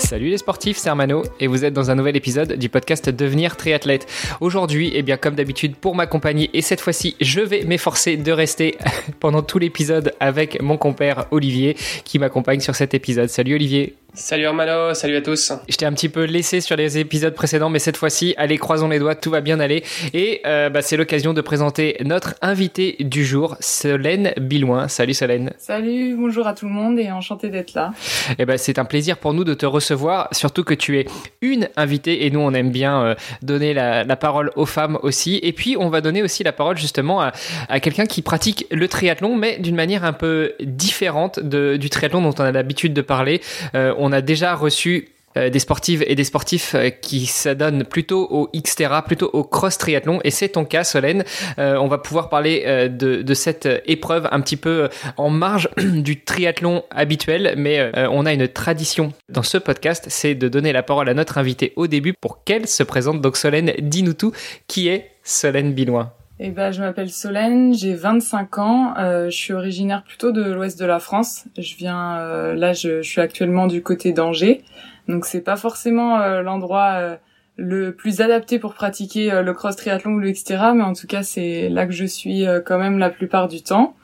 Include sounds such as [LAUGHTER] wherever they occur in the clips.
Salut les sportifs, c'est Armano et vous êtes dans un nouvel épisode du podcast Devenir triathlète. Aujourd'hui, eh bien comme d'habitude pour m'accompagner et cette fois-ci, je vais m'efforcer de rester [LAUGHS] pendant tout l'épisode avec mon compère Olivier qui m'accompagne sur cet épisode. Salut Olivier. Salut Armano, salut à tous. Je t'ai un petit peu laissé sur les épisodes précédents, mais cette fois-ci, allez, croisons les doigts, tout va bien aller. Et euh, bah, c'est l'occasion de présenter notre invité du jour, Solène Bilouin. Salut Solène. Salut, bonjour à tout le monde et enchanté d'être là. Et eh ben, c'est un plaisir pour nous de te recevoir, surtout que tu es une invitée et nous, on aime bien euh, donner la, la, parole aux femmes aussi. Et puis, on va donner aussi la parole justement à, à quelqu'un qui pratique le triathlon, mais d'une manière un peu différente de, du triathlon dont on a l'habitude de parler. Euh, on a déjà reçu euh, des sportives et des sportifs euh, qui s'adonnent plutôt au Xterra, plutôt au cross triathlon. Et c'est ton cas, Solène. Euh, on va pouvoir parler de, cette épreuve un petit peu en marge [CLEARS THROAT] du triathlon habituel, mais on a une tradition dans ce podcast, c'est de donner la parole à notre invité au début pour qu'elle se présente. Donc Solène, dis-nous tout. Qui est Solène Biloin eh ben, je m'appelle Solène, j'ai 25 ans, euh, je suis originaire plutôt de l'ouest de la France. Je viens, euh, là, je, suis actuellement du côté d'Angers, donc c'est pas forcément euh, l'endroit euh, le plus adapté pour pratiquer euh, le cross triathlon ou le etc. Mais en tout cas, c'est là que je suis quand même la plupart du temps.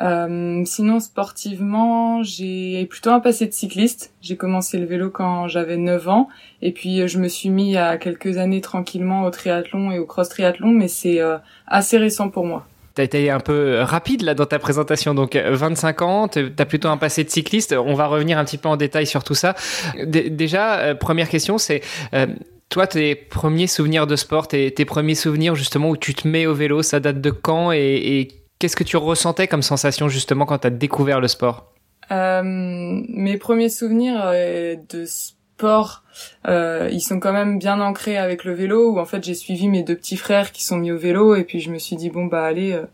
Euh, sinon, sportivement, j'ai plutôt un passé de cycliste. J'ai commencé le vélo quand j'avais 9 ans. Et puis, je me suis mis à quelques années tranquillement au triathlon et au cross triathlon, mais c'est euh, assez récent pour moi. T'as été un peu rapide là dans ta présentation, donc 25 ans, t'as plutôt un passé de cycliste. On va revenir un petit peu en détail sur tout ça. Déjà, euh, première question, c'est euh, toi tes premiers souvenirs de sport, tes, tes, premiers souvenirs justement où tu te mets au vélo, ça date de quand et, et Qu'est-ce que tu ressentais comme sensation justement quand tu as découvert le sport euh, Mes premiers souvenirs euh, de sport, euh, ils sont quand même bien ancrés avec le vélo, où en fait j'ai suivi mes deux petits frères qui sont mis au vélo, et puis je me suis dit bon bah allez, euh,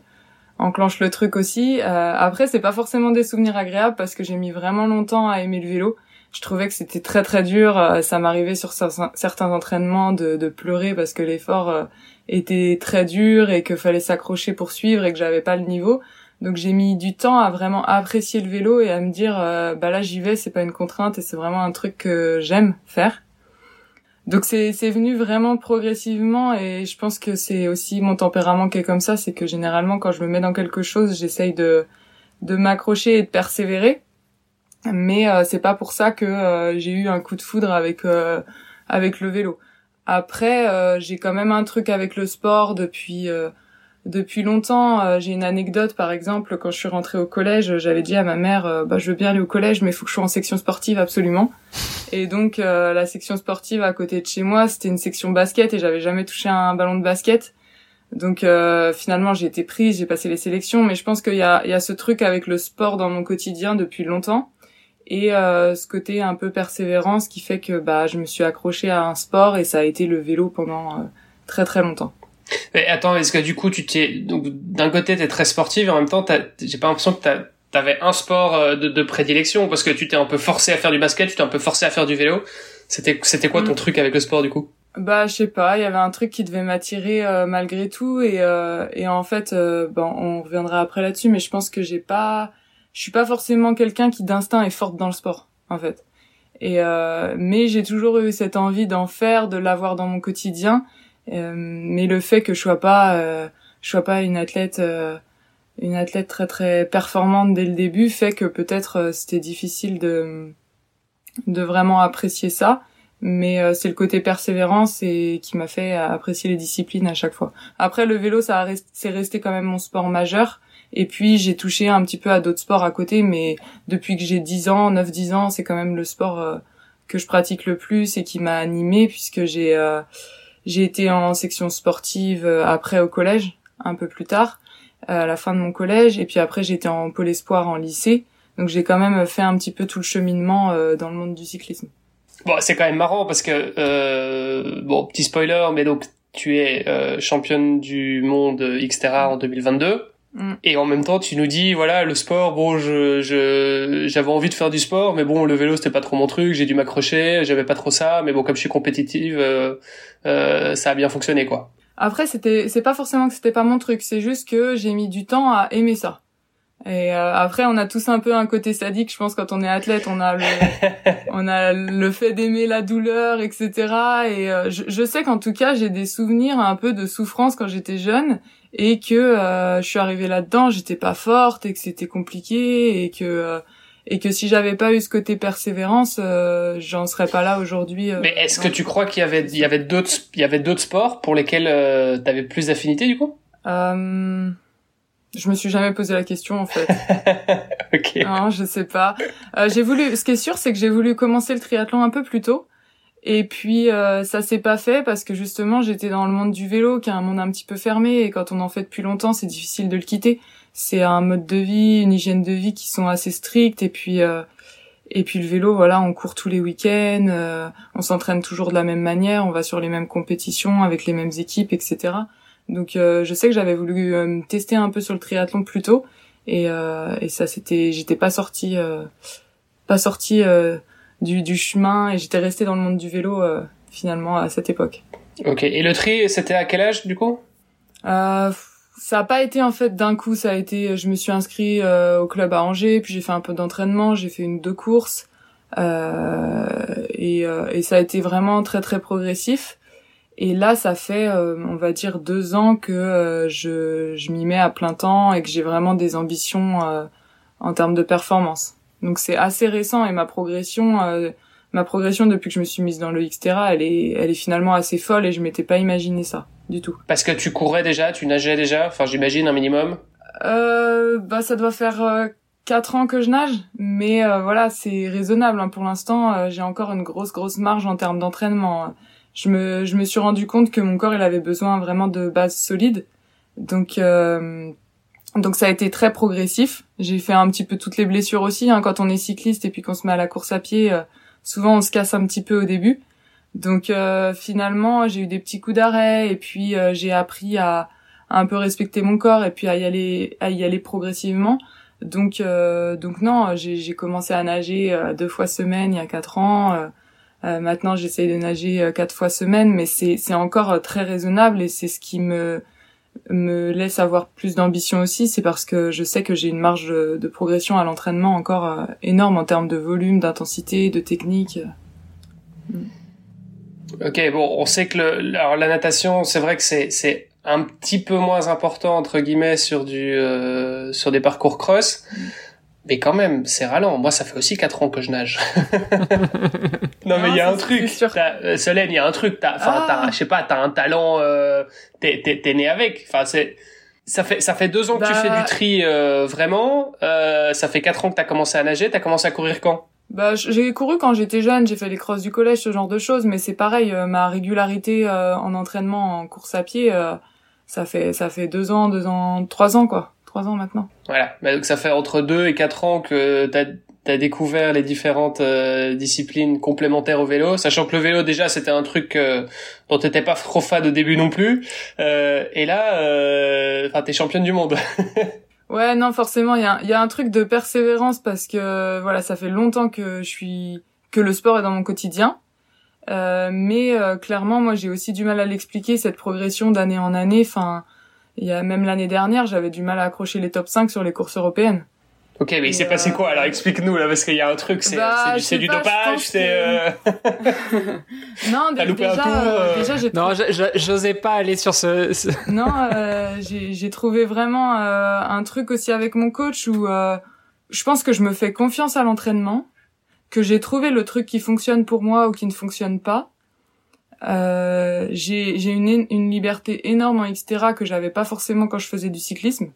enclenche le truc aussi. Euh, après c'est pas forcément des souvenirs agréables parce que j'ai mis vraiment longtemps à aimer le vélo. Je trouvais que c'était très très dur. Ça m'arrivait sur certains entraînements de, de pleurer parce que l'effort était très dur et que fallait s'accrocher pour suivre et que j'avais pas le niveau. Donc j'ai mis du temps à vraiment apprécier le vélo et à me dire euh, bah là j'y vais, c'est pas une contrainte et c'est vraiment un truc que j'aime faire. Donc c'est c'est venu vraiment progressivement et je pense que c'est aussi mon tempérament qui est comme ça, c'est que généralement quand je me mets dans quelque chose, j'essaye de de m'accrocher et de persévérer. Mais euh, c'est pas pour ça que euh, j'ai eu un coup de foudre avec euh, avec le vélo. Après, euh, j'ai quand même un truc avec le sport depuis euh, depuis longtemps. Euh, j'ai une anecdote, par exemple, quand je suis rentrée au collège, j'avais dit à ma mère, bah je veux bien aller au collège, mais il faut que je sois en section sportive absolument. Et donc la section sportive à côté de chez moi, c'était une section basket et j'avais jamais touché un ballon de basket. Donc finalement, j'ai été prise, j'ai passé les sélections, mais je pense qu'il y a, il y a ce truc avec le sport dans mon quotidien depuis longtemps et euh, ce côté un peu persévérance qui fait que bah je me suis accrochée à un sport et ça a été le vélo pendant euh, très très longtemps. Mais attends, est-ce que du coup tu t'es donc d'un côté t'es très sportive et en même temps j'ai pas l'impression que t'as t'avais un sport euh, de, de, prédilection parce que tu t'es un peu forcé à faire du basket, tu t'es un peu forcé à faire du vélo. C'était c'était quoi ton mm. truc avec le sport du coup? Bah je sais pas, il y avait un truc qui devait m'attirer euh, malgré tout et et en fait bon on reviendra après là-dessus mais je pense que j'ai pas je suis pas forcément quelqu'un qui d'instinct est forte dans le sport en fait. Et euh, mais j'ai toujours eu cette envie d'en faire, de l'avoir dans mon quotidien. Euh, mais le fait que je sois pas, euh, je sois pas une athlète, euh, une athlète très très performante dès le début, fait que peut-être euh, c'était difficile de de vraiment apprécier ça. Mais euh, c'est le côté persévérance et qui m'a fait apprécier les disciplines à chaque fois. Après le vélo, ça c'est resté quand même mon sport majeur. Et puis j'ai touché un petit peu à d'autres sports à côté, mais depuis que j'ai 10 ans, 9-10 ans, c'est quand même le sport euh, que je pratique le plus et qui m'a animé puisque j'ai euh, j'ai été en section sportive euh, après au collège, un peu plus tard, à la fin de mon collège, et puis après j'étais en pôle espoir en lycée. Donc j'ai quand même fait un petit peu tout le cheminement dans le monde du cyclisme. Bon, c'est quand même marrant parce que bon, petit spoiler, mais donc tu es euh, championne du monde Xterra en 2022. Mm. Et en même temps, tu nous dis, voilà, le sport, bon, je, je, j'avais envie de faire du sport, mais bon, le vélo, c'était pas trop mon truc, j'ai dû m'accrocher, j'avais pas trop ça, mais bon, comme je suis compétitive, euh, euh, ça a bien fonctionné, quoi. Après, c'était, c'est pas forcément que c'était pas mon truc, c'est juste que j'ai mis du temps à aimer ça. Et euh, après, on a tous un peu un côté sadique, je pense, quand on est athlète, on a le, [LAUGHS] on a le fait d'aimer la douleur, etc. Et euh, je, je sais qu'en tout cas, j'ai des souvenirs un peu de souffrance quand j'étais jeune et que euh, je suis arrivée là-dedans, j'étais pas forte et que c'était compliqué et que euh, et que si j'avais pas eu ce côté persévérance, euh, j'en serais pas là aujourd'hui. euh, Mais est-ce que tu crois qu'il y avait, il y avait d'autres, il y avait d'autres sports pour lesquels euh, t'avais plus d'affinité, du coup? Euh, je me suis jamais posé la question en fait. [LAUGHS] ok. non, je sais pas. Euh, j'ai voulu. Ce qui est sûr, c'est que j'ai voulu commencer le triathlon un peu plus tôt. Et puis euh, ça s'est pas fait parce que justement j'étais dans le monde du vélo, qui est un monde un petit peu fermé, et quand on en fait depuis longtemps, c'est difficile de le quitter. C'est un mode de vie, une hygiène de vie qui sont assez strictes, et puis euh, et puis le vélo, voilà, on court tous les week-ends, euh, on s'entraîne toujours de la même manière, on va sur les mêmes compétitions avec les mêmes équipes, etc. Donc euh, je sais que j'avais voulu euh, me tester un peu sur le triathlon plus tôt, et, euh, et ça c'était, j'étais pas sortie, pas sortie du, du chemin, et j'étais restée dans le monde du vélo euh, finalement à cette époque. Ok. Et le tri, c'était à quel âge, du coup? Euh, ça a pas été en fait d'un coup, ça a été, je me suis inscrit euh, au club à Angers, puis j'ai fait un peu d'entraînement, j'ai fait une deux courses, euh, et, euh, et ça a été vraiment très très progressif. Et là, ça fait, euh, on va dire, deux ans que euh, je, je m'y mets à plein temps et que j'ai vraiment des ambitions euh, en termes de performance. Donc c'est assez récent et ma progression, euh, ma progression depuis que je me suis mise dans le Xterra, elle est, elle est finalement assez folle et je m'étais pas imaginé ça du tout. Parce que tu courais déjà, tu nageais déjà, enfin, j'imagine un minimum. Euh, bah ça doit faire euh, quatre ans que je nage, mais euh, voilà c'est raisonnable hein. pour l'instant. euh, j'ai encore une grosse grosse marge en termes d'entraînement. Je me je me suis rendu compte que mon corps il avait besoin vraiment de bases solides, donc euh, donc ça a été très progressif. J'ai fait un petit peu toutes les blessures aussi hein, quand on est cycliste et puis qu'on se met à la course à pied. euh, souvent on se casse un petit peu au début. Donc euh, finalement j'ai eu des petits coups d'arrêt et puis euh, j'ai appris à à un peu respecter mon corps et puis à y aller à y aller progressivement donc euh, donc non j'ai commencé à nager euh, deux fois semaine il y a quatre ans maintenant j'essaye de nager quatre fois semaine mais c'est encore très raisonnable et c'est ce qui me me laisse avoir plus d'ambition aussi c'est parce que je sais que j'ai une marge de, progression à l'entraînement encore euh, énorme en termes de volume d'intensité de technique. Ok, bon, on sait que le, alors la natation, c'est vrai que c'est c'est un petit peu moins important entre guillemets sur du euh, sur des parcours cross, mais quand même, c'est ralent. Moi, ça fait aussi quatre ans que je nage. [LAUGHS] non, mais il y a un truc. euh, Solène, il y a un truc. T'as, enfin, Ah. t'as, je sais pas, t'as un talent. Euh, t'es, t'es, t'es né avec. Enfin, c'est. Ça fait ça fait deux ans que tu Bah. fais du tri euh, vraiment. Euh, ça fait quatre ans que t'as commencé à nager. T'as commencé à courir quand? Bah, j'ai couru quand j'étais jeune, j'ai fait les crosses du collège, ce genre de choses, mais c'est pareil, euh, ma régularité euh, en entraînement, en course à pied, euh, ça fait ça fait deux ans, deux ans, trois ans quoi, trois ans maintenant. Voilà. Bah, donc ça fait entre deux et quatre ans que t'as as découvert les différentes euh, disciplines complémentaires au vélo, sachant que le vélo déjà c'était un truc euh, dont t'étais pas trop fan au début non plus. Euh, et là, euh, enfin t'es championne du monde. [LAUGHS] Ouais, non, forcément, il y a, y a un truc de persévérance parce que voilà, ça fait longtemps que je suis que le sport est dans mon quotidien. Mais clairement, moi, j'ai aussi du mal à l'expliquer cette progression d'année en année. Enfin, il y a même l'année dernière, j'avais du mal à accrocher les top 5 sur les courses européennes. ok, mais il s'est passé euh, quoi Alors explique-nous là parce qu'il y a un truc, c'est Bah, c'est du, dopage, c'est. que- euh, [LAUGHS] Non, T'as un déjà, tour, euh, déjà, j'ai Non, j'osais pas aller sur ce. ce- [LAUGHS] Non, euh, j'ai j'ai trouvé vraiment euh, un truc aussi avec mon coach où euh, je pense que je me fais confiance à l'entraînement, que j'ai trouvé le truc qui fonctionne pour moi ou qui ne fonctionne pas. Euh, j'ai une, une liberté énorme en Xterra que j'avais pas forcément quand je faisais du cyclisme.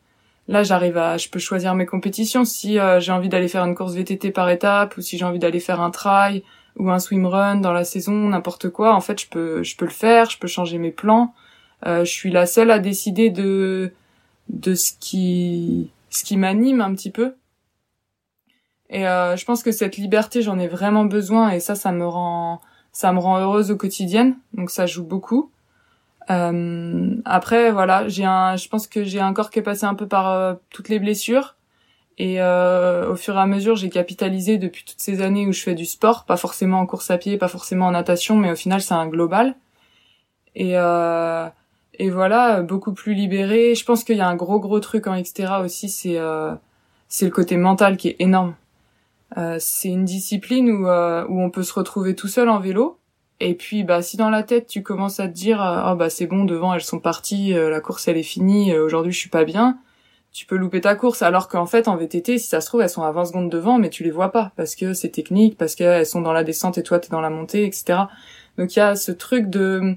Là, j'arrive à, je peux choisir mes compétitions. Si euh, j'ai envie d'aller faire une course VTT par étape, ou si j'ai envie d'aller faire un trail ou un swimrun dans la saison, n'importe quoi. En fait, je peux, je peux le faire. Je peux changer mes plans. Euh, je suis la seule à décider de de ce qui ce qui m'anime un petit peu. Et euh, je pense que cette liberté, j'en ai vraiment besoin et ça, ça me rend ça me rend heureuse au quotidien. Donc ça joue beaucoup. Euh, après, voilà, j'ai un, je pense que j'ai un corps qui est passé un peu par euh, toutes les blessures. Et euh, au fur et à mesure, j'ai capitalisé depuis toutes ces années où je fais du sport, pas forcément en course à pied, pas forcément en natation, mais au final, c'est un global. Et euh, et voilà, beaucoup plus libéré. Je pense qu'il y a un gros gros truc en Xterra aussi, c'est euh, c'est le côté mental qui est énorme. Euh, c'est une discipline où euh, où on peut se retrouver tout seul en vélo. Et puis bah si dans la tête tu commences à te dire oh bah c'est bon devant elles sont parties, la course elle est finie, aujourd'hui je suis pas bien, tu peux louper ta course. Alors qu'en fait en VTT si ça se trouve elles sont à 20 secondes devant mais tu les vois pas parce que c'est technique, parce qu'elles sont dans la descente et toi t'es dans la montée etc. Donc il y a ce truc de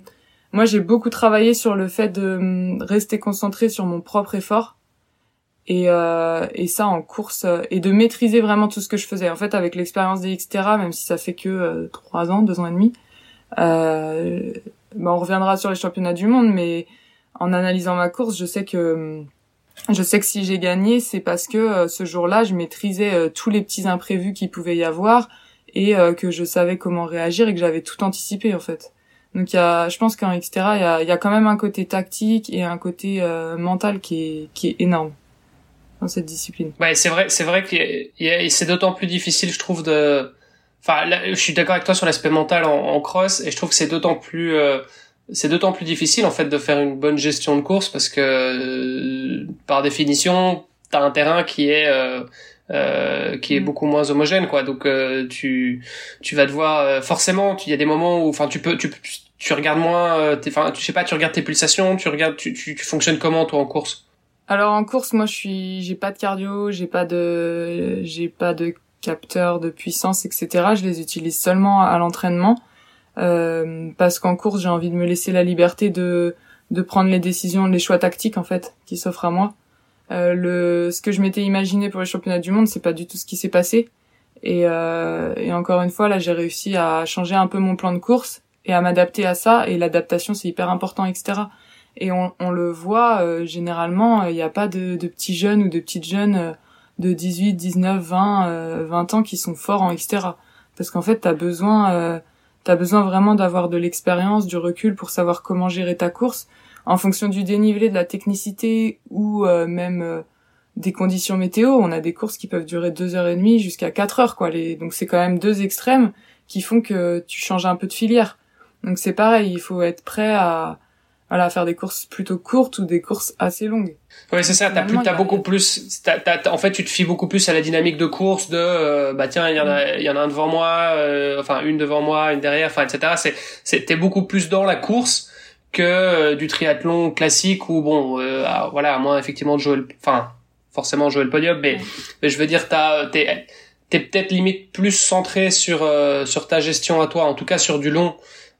moi j'ai beaucoup travaillé sur le fait de hum, rester concentré sur mon propre effort et, euh, et ça en course et de maîtriser vraiment tout ce que je faisais en fait avec l'expérience des Xterra même si ça fait que trois ans deux ans et demi euh, bah, on reviendra sur les championnats du monde, mais en analysant ma course, je sais que je sais que si j'ai gagné, c'est parce que euh, ce jour-là, je maîtrisais euh, tous les petits imprévus qu'il pouvait y avoir et que je savais comment réagir et que j'avais tout anticipé en fait. Donc il y a, je pense qu'en Xterra, il y a, y a quand même un côté tactique et un côté mental qui est qui est énorme dans cette discipline. Ouais, c'est vrai, c'est vrai que c'est d'autant plus difficile, je trouve, de Enfin, je suis d'accord avec toi sur l'aspect mental en, cross, et je trouve que c'est d'autant plus, euh, c'est d'autant plus difficile en fait de faire une bonne gestion de course parce que euh, par définition, t'as un terrain qui est euh, euh qui est mm. beaucoup moins homogène, quoi. Donc tu tu vas devoir forcément, il y a des moments où, enfin, tu peux tu tu regardes moins, enfin, tu sais pas, tu regardes tes pulsations, tu regardes, tu, tu, tu fonctionnes comment toi en course? Alors en course, moi je suis, j'ai pas de cardio, j'ai pas de, j'ai pas de capteurs de puissance, etc. Je les utilise seulement à l'entraînement euh, parce qu'en course j'ai envie de me laisser la liberté de de prendre les décisions, les choix tactiques en fait qui s'offrent à moi. Euh, le ce que je m'étais imaginé pour les championnats du monde, c'est pas du tout ce qui s'est passé. Et, euh, et encore une fois là, j'ai réussi à changer un peu mon plan de course et à m'adapter à ça. Et l'adaptation c'est hyper important, etc. Et on, on le voit euh, généralement, il n'y a pas de, de petits jeunes ou de petites jeunes euh, de 18, 19, 20, 20 ans qui sont forts en etc. Parce qu'en fait, t'as besoin, euh, t'as besoin vraiment d'avoir de l'expérience, du recul pour savoir comment gérer ta course en fonction du dénivelé, de la technicité ou euh, même des conditions météo. On a des courses qui peuvent durer deux heures et demie jusqu'à quatre heures, quoi. Donc c'est quand même deux extrêmes qui font que tu changes un peu de filière. Donc c'est pareil, il faut être prêt à, voilà, faire des courses plutôt courtes ou des courses assez longues. Oui, c'est ça. T'as plus, t'as beaucoup plus. en fait, tu te fies beaucoup plus à la dynamique de course de euh, bah tiens, il y en a, il y en a un devant moi, euh, enfin une devant moi, une derrière, enfin etc. C'est, c'est t'es beaucoup plus dans la course que euh, du triathlon classique où bon, ah, voilà, à moins effectivement de jouer, le, enfin forcément jouer le podium, mais, mais je veux dire, t'as, t'es, t'es peut-être limite plus centré sur sur ta gestion à toi, en tout cas sur du long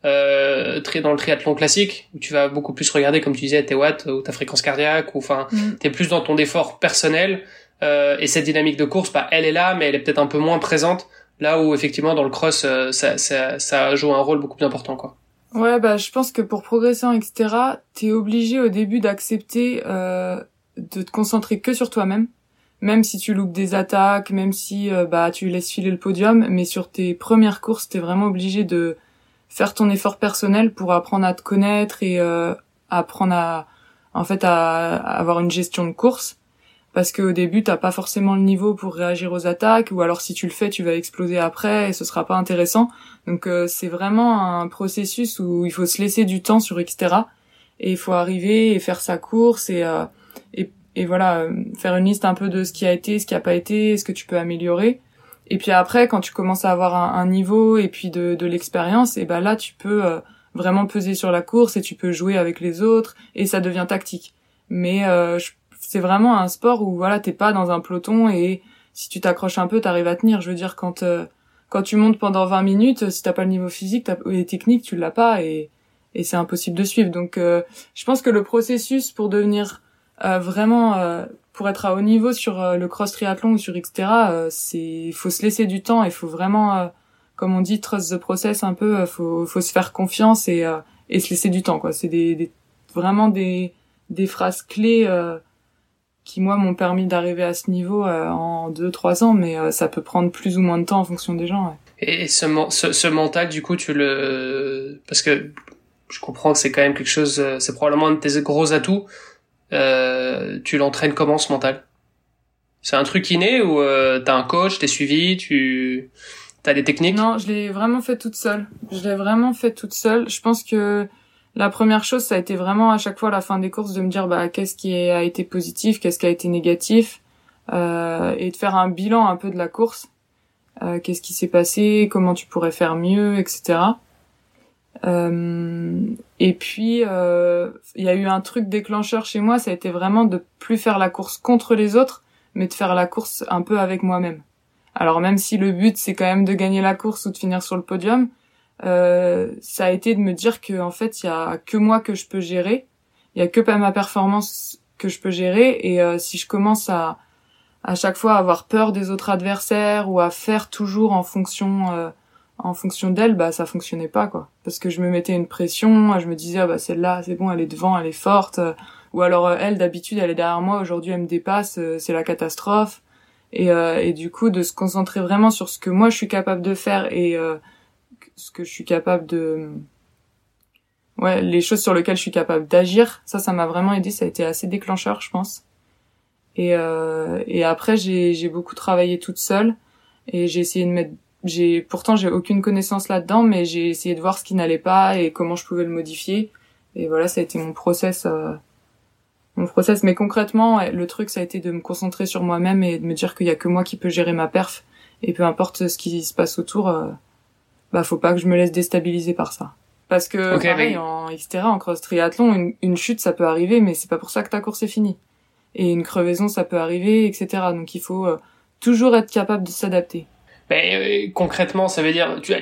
euh, dans le triathlon classique où tu vas beaucoup plus regarder comme tu disais tes watts ou ta fréquence cardiaque ou enfin mm. t'es plus dans ton effort personnel euh, et cette dynamique de course bah elle est là mais elle est peut-être un peu moins présente là où effectivement dans le cross euh, ça, ça, ça joue un rôle beaucoup plus important quoi ouais bah je pense que pour progresser en etc t'es obligé au début d'accepter euh, de te concentrer que sur toi-même même si tu loupes des attaques même si euh, bah tu laisses filer le podium mais sur tes premières courses t'es vraiment obligé de faire ton effort personnel pour apprendre à te connaître et euh, apprendre à en fait à, avoir une gestion de course. Parce qu'au début t'as pas forcément le niveau pour réagir aux attaques ou alors si tu le fais tu vas exploser après et ce sera pas intéressant. Donc euh, c'est vraiment un processus où il faut se laisser du temps sur etc et il faut arriver et faire sa course et euh, et, et voilà euh, faire une liste un peu de ce qui a été ce qui a pas été ce que tu peux améliorer et puis après, quand tu commences à avoir un, niveau et puis de, de l'expérience, et ben là, tu peux euh, vraiment peser sur la course et tu peux jouer avec les autres et ça devient tactique. Mais euh, c'est vraiment un sport où voilà, t'es pas dans un peloton et si tu t'accroches un peu, t'arrives à tenir. Je veux dire, quand euh, quand tu montes pendant 20 minutes, si t'as pas le niveau physique et technique, tu l'as pas et et c'est impossible de suivre. Donc, je pense que le processus pour devenir vraiment pour être à haut niveau sur euh, le cross triathlon ou sur Xterra, euh, c'est faut se laisser du temps, il faut vraiment euh, comme on dit trust the process un peu, faut faut se faire confiance et et se laisser du temps quoi. C'est des, des, vraiment des des phrases clés qui moi m'ont permis d'arriver à ce niveau en deux trois ans, mais ça peut prendre plus ou moins de temps en fonction des gens. Ouais. Et ce, ce, ce mental, du coup, tu le parce que je comprends que c'est quand même quelque chose, c'est probablement un de tes gros atouts. Euh, tu l'entraînes comment ce mental? C'est un truc inné ou euh, t'as un coach, t'es suivi, tu t'as des techniques? Non, je l'ai vraiment fait toute seule. Je l'ai vraiment fait toute seule. Je pense que la première chose, ça a été vraiment à chaque fois à la fin des courses de me dire bah qu'est-ce qui a été positif, qu'est-ce qui a été négatif, euh, et de faire un bilan un peu de la course. Euh, qu'est-ce qui s'est passé, comment tu pourrais faire mieux, etc. Euh, et puis euh, il y a eu un truc déclencheur chez moi, ça a été vraiment de plus faire la course contre les autres, mais de faire la course un peu avec moi-même. Alors même si le but c'est quand même de gagner la course ou de finir sur le podium, euh, ça a été de me dire que en fait il y a que moi que je peux gérer, il y a que ma performance que je peux gérer et euh, si je commence à à chaque fois avoir peur des autres adversaires ou à faire toujours en fonction euh, en fonction d'elle bah ça fonctionnait pas quoi. Parce que je me mettais une pression je me disais ah bah celle-là c'est bon elle est devant elle est forte. Ou alors elle d'habitude elle est derrière moi aujourd'hui elle me dépasse c'est la catastrophe. Et, et du coup de se concentrer vraiment sur ce que moi je suis capable de faire et ce que je suis capable de ouais les choses sur lesquelles je suis capable d'agir ça ça m'a vraiment aidé ça a été assez déclencheur je pense. Et euh, et après j'ai beaucoup travaillé toute seule et j'ai essayé de mettre j'ai pourtant j'ai aucune connaissance là-dedans mais j'ai essayé de voir ce qui n'allait pas et comment je pouvais le modifier et voilà ça a été mon process euh, mon process mais concrètement le truc ça a été de me concentrer sur moi-même et de me dire qu'il y a que moi qui peux gérer ma perf et peu importe ce qui se passe autour euh, bah faut pas que je me laisse déstabiliser par ça. Parce que pareil, en etc. en cross triathlon, une, une, chute ça peut arriver, mais c'est pas pour ça que ta course est finie. Et une crevaison ça peut arriver, etc. Donc il faut euh, toujours être capable de s'adapter. Ben, euh, concrètement, ça veut dire tu,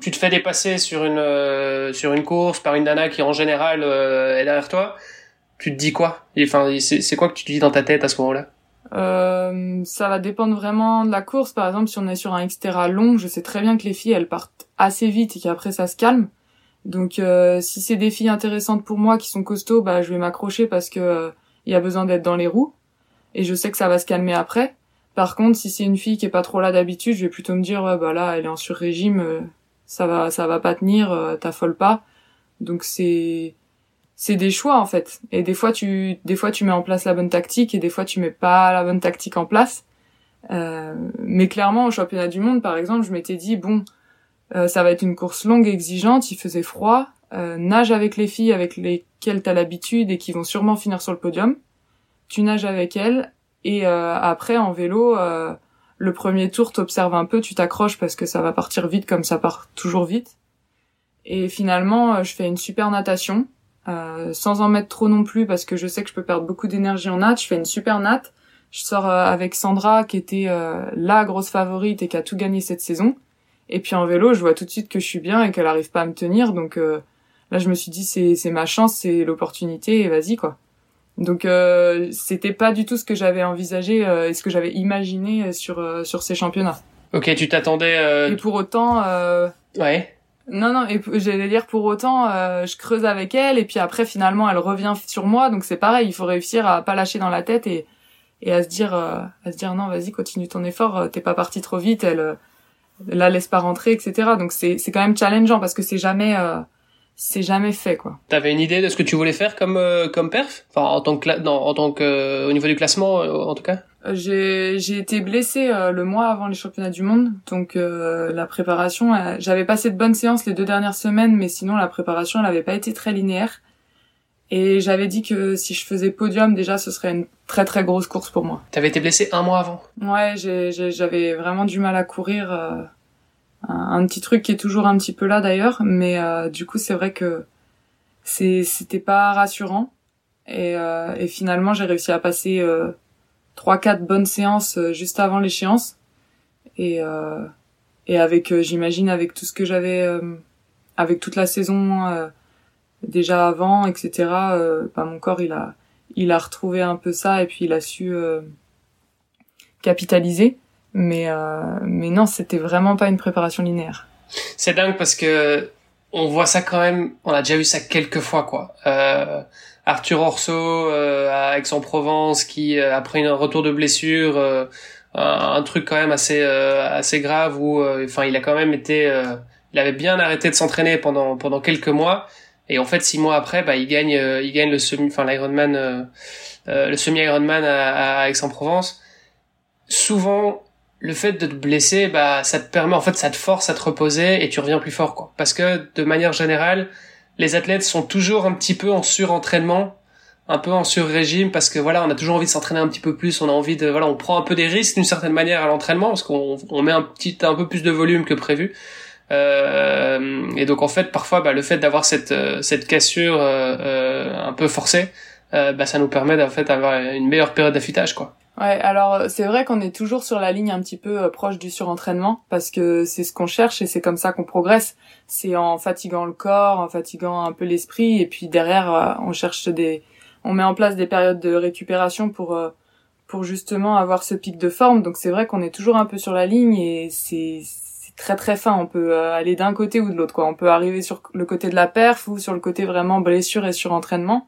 tu, te fais dépasser sur une euh, sur une course par une nana qui en général est derrière toi. Tu te dis quoi? Enfin, c'est quoi que tu te dis dans ta tête à ce moment-là? Euh, ça va dépendre vraiment de la course. Par exemple, si on est sur un Xterra long, je sais très bien que les filles, elles partent assez vite et qu'après ça se calme. Donc, euh, si c'est des filles intéressantes pour moi qui sont costauds, bah, je vais m'accrocher parce que euh, il y a besoin d'être dans les roues. Et je sais que ça va se calmer après. Par contre, si c'est une fille qui est pas trop là d'habitude, je vais plutôt me dire, ouais, bah là, elle est en sur-régime, ça va, ça va pas tenir, t'affole pas. Donc c'est, c'est des choix en fait. Et des fois tu des fois tu mets en place la bonne tactique et des fois tu mets pas la bonne tactique en place. Euh, mais clairement au championnat du monde par exemple, je m'étais dit bon, euh, ça va être une course longue et exigeante, il faisait froid, euh, nage avec les filles avec lesquelles t'as l'habitude et qui vont sûrement finir sur le podium. Tu nages avec elles et euh, après en vélo euh, le premier tour t'observes un peu, tu t'accroches parce que ça va partir vite comme ça part toujours vite. Et finalement, je fais une super natation euh, sans en mettre trop non plus parce que je sais que je peux perdre beaucoup d'énergie en natte. Je fais une super natte. Je sors euh, avec Sandra qui était euh, la grosse favorite et qui a tout gagné cette saison. Et puis en vélo, je vois tout de suite que je suis bien et qu'elle arrive pas à me tenir. Donc là, je me suis dit c'est c'est ma chance, c'est l'opportunité et vas-y quoi. Donc c'était pas du tout ce que j'avais envisagé et ce que j'avais imaginé sur sur ces championnats. Ok, tu t'attendais. Et pour autant. Ouais. Non, non, et j'allais dire pour autant, euh, je creuse avec elle, et puis après, finalement, elle revient sur moi, donc c'est pareil, il faut réussir à pas lâcher dans la tête et, et à se dire, euh, à se dire, non, vas-y, continue ton effort, euh, t'es pas parti trop vite, elle, la laisse pas rentrer, etc. Donc c'est, c'est quand même challengeant parce que c'est jamais, c'est jamais fait, quoi. T'avais une idée de ce que tu voulais faire comme, comme perf? Enfin, en tant que, non, en tant que, au niveau du classement, en tout cas? J'ai j'ai été blessée euh, le mois avant les championnats du monde, donc euh, la préparation, euh, j'avais passé de bonnes séances les deux dernières semaines, mais sinon la préparation elle avait pas été très linéaire. Et j'avais dit que si je faisais podium, déjà ce serait une très très grosse course pour moi. T'avais été blessée un mois avant? Ouais, j'avais vraiment du mal à courir. Un, petit truc qui est toujours un petit peu là d'ailleurs, mais du coup c'est vrai que c'était pas rassurant. Et, et finalement j'ai réussi à passer trois quatre bonnes séances euh, juste avant l'échéance et euh, et avec euh, j'imagine avec tout ce que j'avais avec toute la saison déjà avant etc bah, mon corps il a il a retrouvé un peu ça et puis il a su capitaliser mais mais non c'était vraiment pas une préparation linéaire. C'est dingue parce que on voit ça quand même on a déjà vu ça quelques fois quoi. Euh, Arthur Orso euh, à Aix-en-Provence qui euh, après un retour de blessure euh, un, truc quand même assez assez grave où enfin il a quand même été il avait bien arrêté de s'entraîner pendant pendant quelques mois. Et en fait, six mois après, bah, il gagne, il gagne le semi, enfin l'Ironman, le semi Ironman à Aix-en-Provence. Souvent, le fait de te blesser, bah, ça te permet, en fait, ça te force à te reposer et tu reviens plus fort, quoi. Parce que, de manière générale, les athlètes sont toujours un petit peu en surentraînement, un peu en sur-régime, parce que voilà, on a toujours envie de s'entraîner un petit peu plus, on a envie de, voilà, on prend un peu des risques d'une certaine manière à l'entraînement, parce qu'on on met un petit, un peu plus de volume que prévu. Euh, et donc en fait, parfois, bah, le fait d'avoir cette euh, cette cassure euh, euh, un peu forcée, euh, bah, ça nous permet en fait d'avoir une meilleure période d'affûtage, quoi. Ouais, alors euh, c'est vrai qu'on est toujours sur la ligne un petit peu euh, proche du surentraînement parce que c'est ce qu'on cherche et c'est comme ça qu'on progresse. C'est en fatiguant le corps, en fatiguant un peu l'esprit et puis derrière euh, on cherche des, on met en place des périodes de récupération pour pour justement avoir ce pic de forme. Donc c'est vrai qu'on est toujours un peu sur la ligne et c'est très très fin. On peut aller d'un côté ou de l'autre quoi. On peut arriver sur le côté de la perf ou sur le côté vraiment blessure et surentraînement.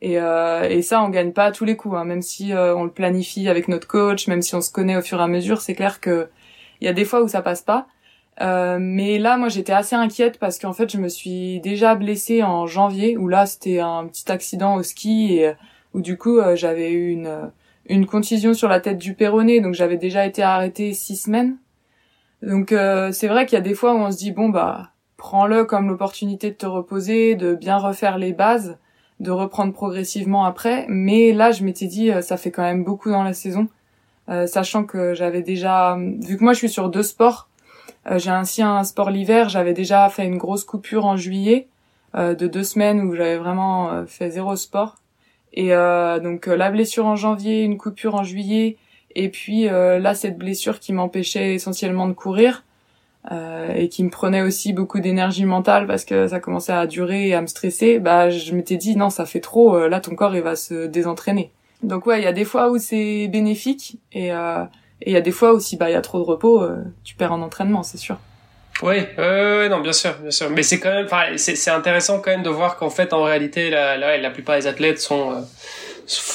Et, euh, et ça, on gagne pas à tous les coups, hein. même si euh, on le planifie avec notre coach, même si on se connaît au fur et à mesure. C'est clair que il y a des fois où ça passe pas. Euh, mais là, moi, j'étais assez inquiète parce qu'en fait, je me suis déjà blessée en janvier, où là, c'était un petit accident au ski et où du coup, euh, j'avais eu une une contusion sur la tête du péroné, donc j'avais déjà été arrêtée six semaines. Donc euh, c'est vrai qu'il y a des fois où on se dit bon bah prends-le comme l'opportunité de te reposer, de bien refaire les bases de reprendre progressivement après. Mais là, je m'étais dit, euh, ça fait quand même beaucoup dans la saison, euh, sachant que j'avais déjà, vu que moi je suis sur deux sports, euh, j'ai ainsi un sport l'hiver, j'avais déjà fait une grosse coupure en juillet de deux semaines où j'avais vraiment fait zéro sport. Et donc la blessure en janvier, une coupure en juillet, et puis là cette blessure qui m'empêchait essentiellement de courir. Euh, et qui me prenait aussi beaucoup d'énergie mentale parce que ça commençait à durer et à me stresser, bah je m'étais dit non ça fait trop, euh, là ton corps il va se désentraîner. Donc ouais il y a des fois où c'est bénéfique et euh, et il y a des fois aussi bah il y a trop de repos, euh, tu perds en entraînement c'est sûr. Oui, euh, non, bien sûr, bien sûr. Mais c'est quand même, c'est intéressant quand même de voir qu'en fait, en réalité, la, la, la plupart des athlètes sont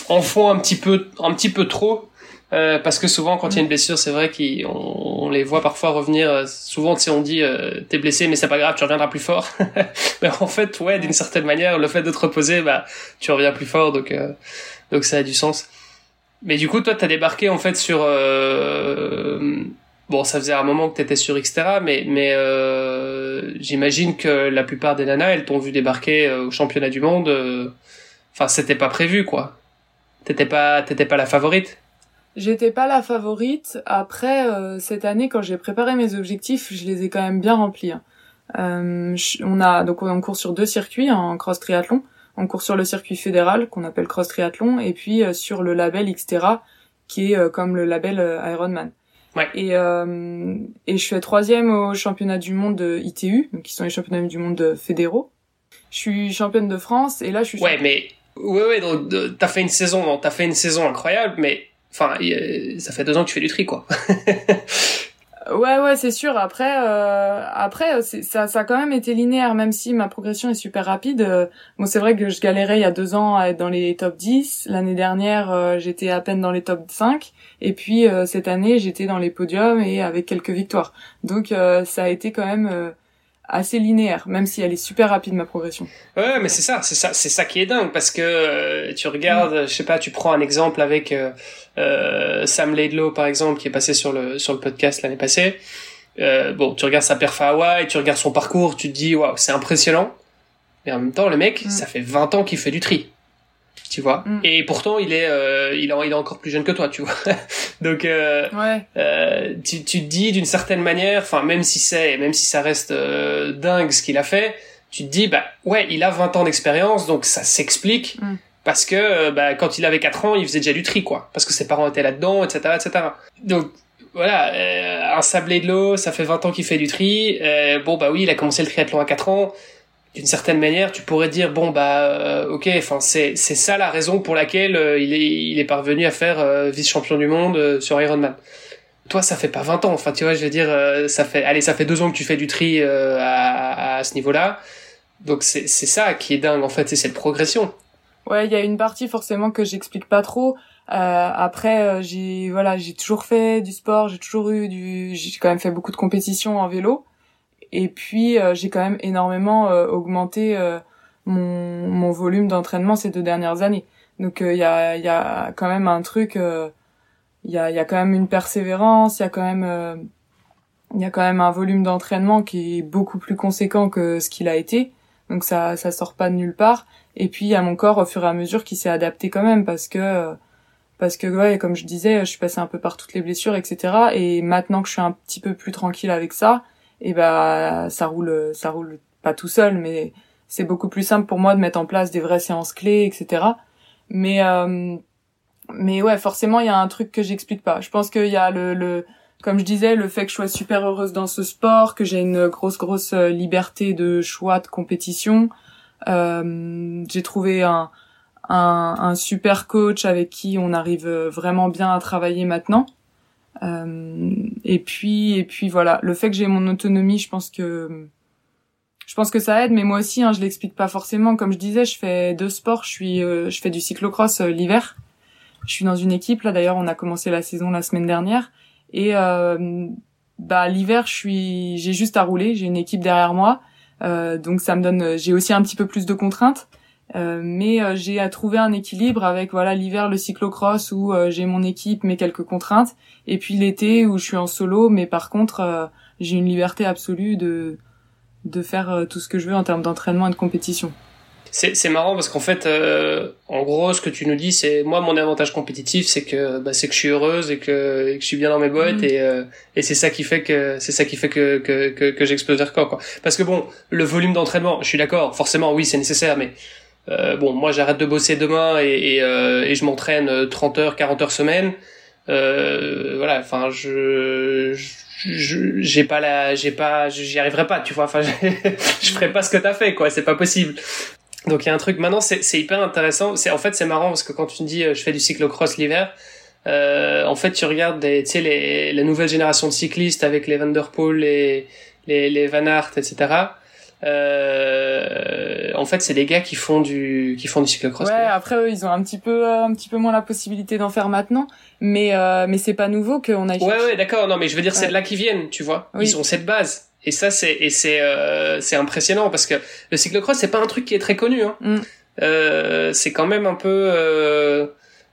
en font un petit peu, un petit peu trop euh, parce que souvent quand il y a une blessure c'est vrai qu'on on les voit parfois revenir euh, souvent si on dit euh, t'es blessé mais c'est pas grave tu reviendras plus fort. [LAUGHS] Mais en fait ouais d'une certaine manière le fait de te reposer bah tu reviens plus fort donc euh, donc ça a du sens. Mais du coup toi t'as débarqué en fait sur bon ça faisait un moment que t'étais sur Xterra mais mais j'imagine que la plupart des nanas elles t'ont vu débarquer au championnat du monde enfin c'était pas prévu quoi. T'étais pas t'étais pas la favorite J'étais pas la favorite. Après, euh, cette année, quand j'ai préparé mes objectifs, je les ai quand même bien remplis. Hein. Euh, on a donc on court sur deux circuits en cross triathlon. On court sur le circuit fédéral qu'on appelle cross triathlon et puis euh, sur le label Xterra qui est comme le label Ironman. Ouais. Et et je fais troisième au championnat du monde ITU, donc qui sont les championnats du monde fédéraux. Je suis championne de France et là je suis. Ouais, mais ouais ouais donc t'as fait une saison, t'as fait une saison incroyable, mais Enfin, ça fait deux ans que tu fais du tri, quoi. [LAUGHS] ouais, ouais, c'est sûr. Après, euh, après, ça, ça a quand même été linéaire, même si ma progression est super rapide. Euh, bon, c'est vrai que je galérais il y a deux ans à être dans les top 10. L'année dernière, euh, j'étais à peine dans les top 5. Et puis, euh, cette année, j'étais dans les podiums et avec quelques victoires. Donc, ça a été quand même assez linéaire, même si elle est super rapide ma progression. Ouais, mais c'est ça, c'est ça, c'est ça qui est dingue parce que euh, tu regardes, mm. je sais pas, tu prends un exemple avec euh, euh, Sam Laidlow par exemple qui est passé sur le sur le podcast l'année passée. Euh, bon, tu regardes sa perf à Hawaii, tu regardes son parcours, tu te dis waouh, c'est impressionnant. Mais en même temps, le mec, mm. ça fait 20 ans qu'il fait du tri tu vois. Mm. Et pourtant, il est, euh, il, est, il est encore plus jeune que toi, tu vois. [LAUGHS] Donc, euh, ouais. euh, tu, tu te dis d'une certaine manière, enfin, même si c'est, même si ça reste euh, dingue ce qu'il a fait, tu te dis, bah, ouais, il a 20 ans d'expérience, donc ça s'explique. Mm. Parce que euh, bah, quand il avait 4 ans, il faisait déjà du tri, quoi. Parce que ses parents étaient là-dedans, etc., etc. Donc, voilà, un sablé de l'eau, ça fait 20 ans qu'il fait du tri. bon, bah oui, il a commencé le triathlon à 4 ans d'une certaine manière, tu pourrais dire bon bah euh, ok, enfin c'est c'est ça la raison pour laquelle euh, il est il est parvenu à faire euh, vice champion du monde sur Ironman. Toi, ça fait pas 20 ans. Enfin, tu vois, je veux dire, ça fait allez, ça fait deux ans que tu fais du tri à, à, ce niveau-là. Donc c'est c'est ça qui est dingue en fait, c'est cette progression. Ouais, il y a une partie forcément que j'explique pas trop. après, j'ai voilà, j'ai toujours fait du sport, j'ai toujours eu du, j'ai quand même fait beaucoup de compétitions en vélo. Et puis euh, j'ai quand même énormément euh, augmenté euh, mon, mon volume d'entraînement ces deux dernières années. Donc il y a y a quand même un truc il y a y a quand même une persévérance, il y a quand même il y a quand même un volume d'entraînement qui est beaucoup plus conséquent que ce qu'il a été. Donc ça ça sort pas de nulle part et puis il y a mon corps au fur et à mesure qui s'est adapté quand même parce que parce que ouais comme je disais je suis passée un peu par toutes les blessures etc et maintenant que je suis un petit peu plus tranquille avec ça et ben ça roule ça roule pas tout seul mais c'est beaucoup plus simple pour moi de mettre en place des vraies séances clés etc mais euh, mais ouais forcément il y a un truc que j'explique pas. Je pense qu'il y a le, le comme je disais le fait que je sois super heureuse dans ce sport que j'ai une grosse grosse liberté de choix de compétition. Euh, j'ai trouvé un un, un, super coach avec qui on arrive vraiment bien à travailler maintenant. Euh, et puis et puis voilà, le fait que j'ai mon autonomie, je pense que je pense que ça aide, mais moi aussi, hein, je l'explique pas forcément. Comme je disais, je fais deux sports. Je suis, euh, je fais du cyclocross euh, l'hiver. Je suis dans une équipe là. D'ailleurs, on a commencé la saison la semaine dernière. Et euh, bah l'hiver, je suis, j'ai juste à rouler. J'ai une équipe derrière moi, donc ça me donne. J'ai aussi un petit peu plus de contraintes. Euh, mais euh, j'ai à trouver un équilibre avec voilà l'hiver le cyclocross où euh, j'ai mon équipe mais quelques contraintes et puis l'été où je suis en solo mais par contre j'ai une liberté absolue de de faire tout ce que je veux en termes d'entraînement et de compétition. C'est marrant parce qu'en fait, en gros, ce que tu nous dis, c'est moi mon avantage compétitif, c'est que bah, c'est que je suis heureuse et que, et que je suis bien dans mes bottes mm. et, et c'est ça qui fait que c'est ça qui fait que que que, que j'explose le record quoi. Parce que bon, le volume d'entraînement, je suis d'accord, forcément oui c'est nécessaire, mais euh, bon, moi j'arrête de bosser demain et, et, euh, et je m'entraîne 30 heures, 40 heures semaine. Euh, voilà, enfin je j'ai pas la j'ai pas j'y arriverai pas tu vois. Enfin [LAUGHS] je ferai pas ce que t'as fait quoi. C'est pas possible. Donc il y a un truc. Maintenant c'est hyper intéressant. C'est en fait c'est marrant parce que quand tu me dis je fais du cyclocross l'hiver euh, en fait tu regardes des tu sais les la nouvelle génération de cyclistes avec les Van Der Poel les les, les Van Aert etc euh, en fait, c'est des gars qui font du qui font du cyclocross. Ouais, après eux, ils ont un petit peu euh, un petit peu moins la possibilité d'en faire maintenant, mais euh, mais c'est pas nouveau qu'on a. Ouais, ouais, d'accord. Non, mais je veux dire, c'est de là qu'ils viennent, tu vois. Ils ont cette base. Et ça, c'est et c'est euh, c'est impressionnant parce que le cyclocross, c'est pas un truc qui est très connu. Hein. Mm. Euh, c'est quand même un peu euh,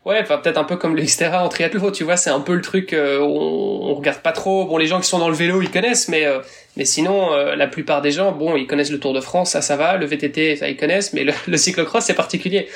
Ouais, enfin peut-être un peu comme le [LAUGHS] Xterra en triathlon, tu vois, c'est un peu le truc euh, on, regarde pas trop. Bon, les gens qui sont dans le vélo, ils connaissent, mais euh, mais sinon euh, la plupart des gens, bon, ils connaissent le Tour de France, ça ça va, le VTT, ça ils connaissent, mais le, [LAUGHS] le cyclocross c'est particulier.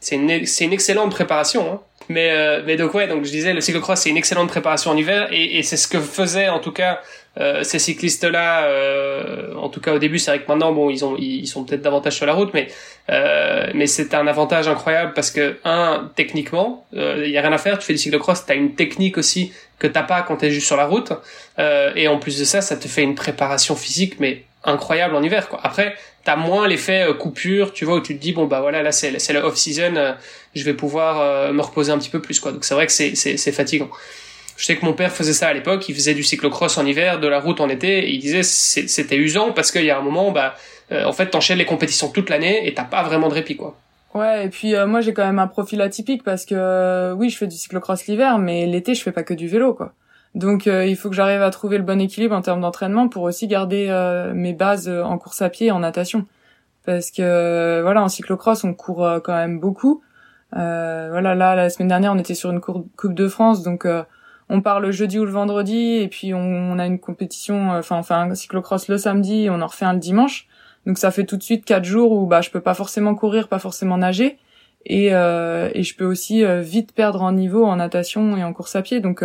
C'est une c'est une excellente préparation. Hein. Mais mais donc ouais, donc je disais le cyclocross c'est une excellente préparation en hiver et, et c'est ce que faisait en tout cas euh, ces cyclistes-là, euh, en tout cas au début, c'est vrai que maintenant, bon, ils ont, ils sont peut-être davantage sur la route, mais euh, mais c'est un avantage incroyable parce que un, techniquement, il euh, y a rien à faire. Tu fais du cyclocross, t'as une technique aussi que t'as pas quand t'es juste sur la route, euh, et en plus de ça, ça te fait une préparation physique, mais incroyable en hiver. Quoi. Après, t'as moins l'effet coupure, tu vois, où tu te dis bon bah voilà, là c'est c'est la off season, je vais pouvoir me reposer un petit peu plus, quoi. Donc c'est vrai que c'est c'est fatigant. Je sais que mon père faisait ça à l'époque, il faisait du cyclocross en hiver, de la route en été, il disait c'était usant parce qu'il y a un moment, bah, euh, en fait, t'enchaînes les compétitions toute l'année et t'as pas vraiment de répit, quoi. Ouais, et puis euh, moi j'ai quand même un profil atypique parce que euh, oui, je fais du cyclocross l'hiver, mais l'été je fais pas que du vélo, quoi. Donc il faut que j'arrive à trouver le bon équilibre en termes d'entraînement pour aussi garder mes bases en course à pied et en natation. Parce que voilà, en cyclocross on court quand même beaucoup. voilà, là la semaine dernière on était sur une coupe de France, donc on part le jeudi ou le vendredi et puis on, a une compétition, euh, enfin enfin un cyclocross le samedi, et on en refait un le dimanche. Donc ça fait tout de suite quatre jours où bah je peux pas forcément courir, pas forcément nager et euh, et je peux aussi euh, vite perdre en niveau en natation et en course à pied. Donc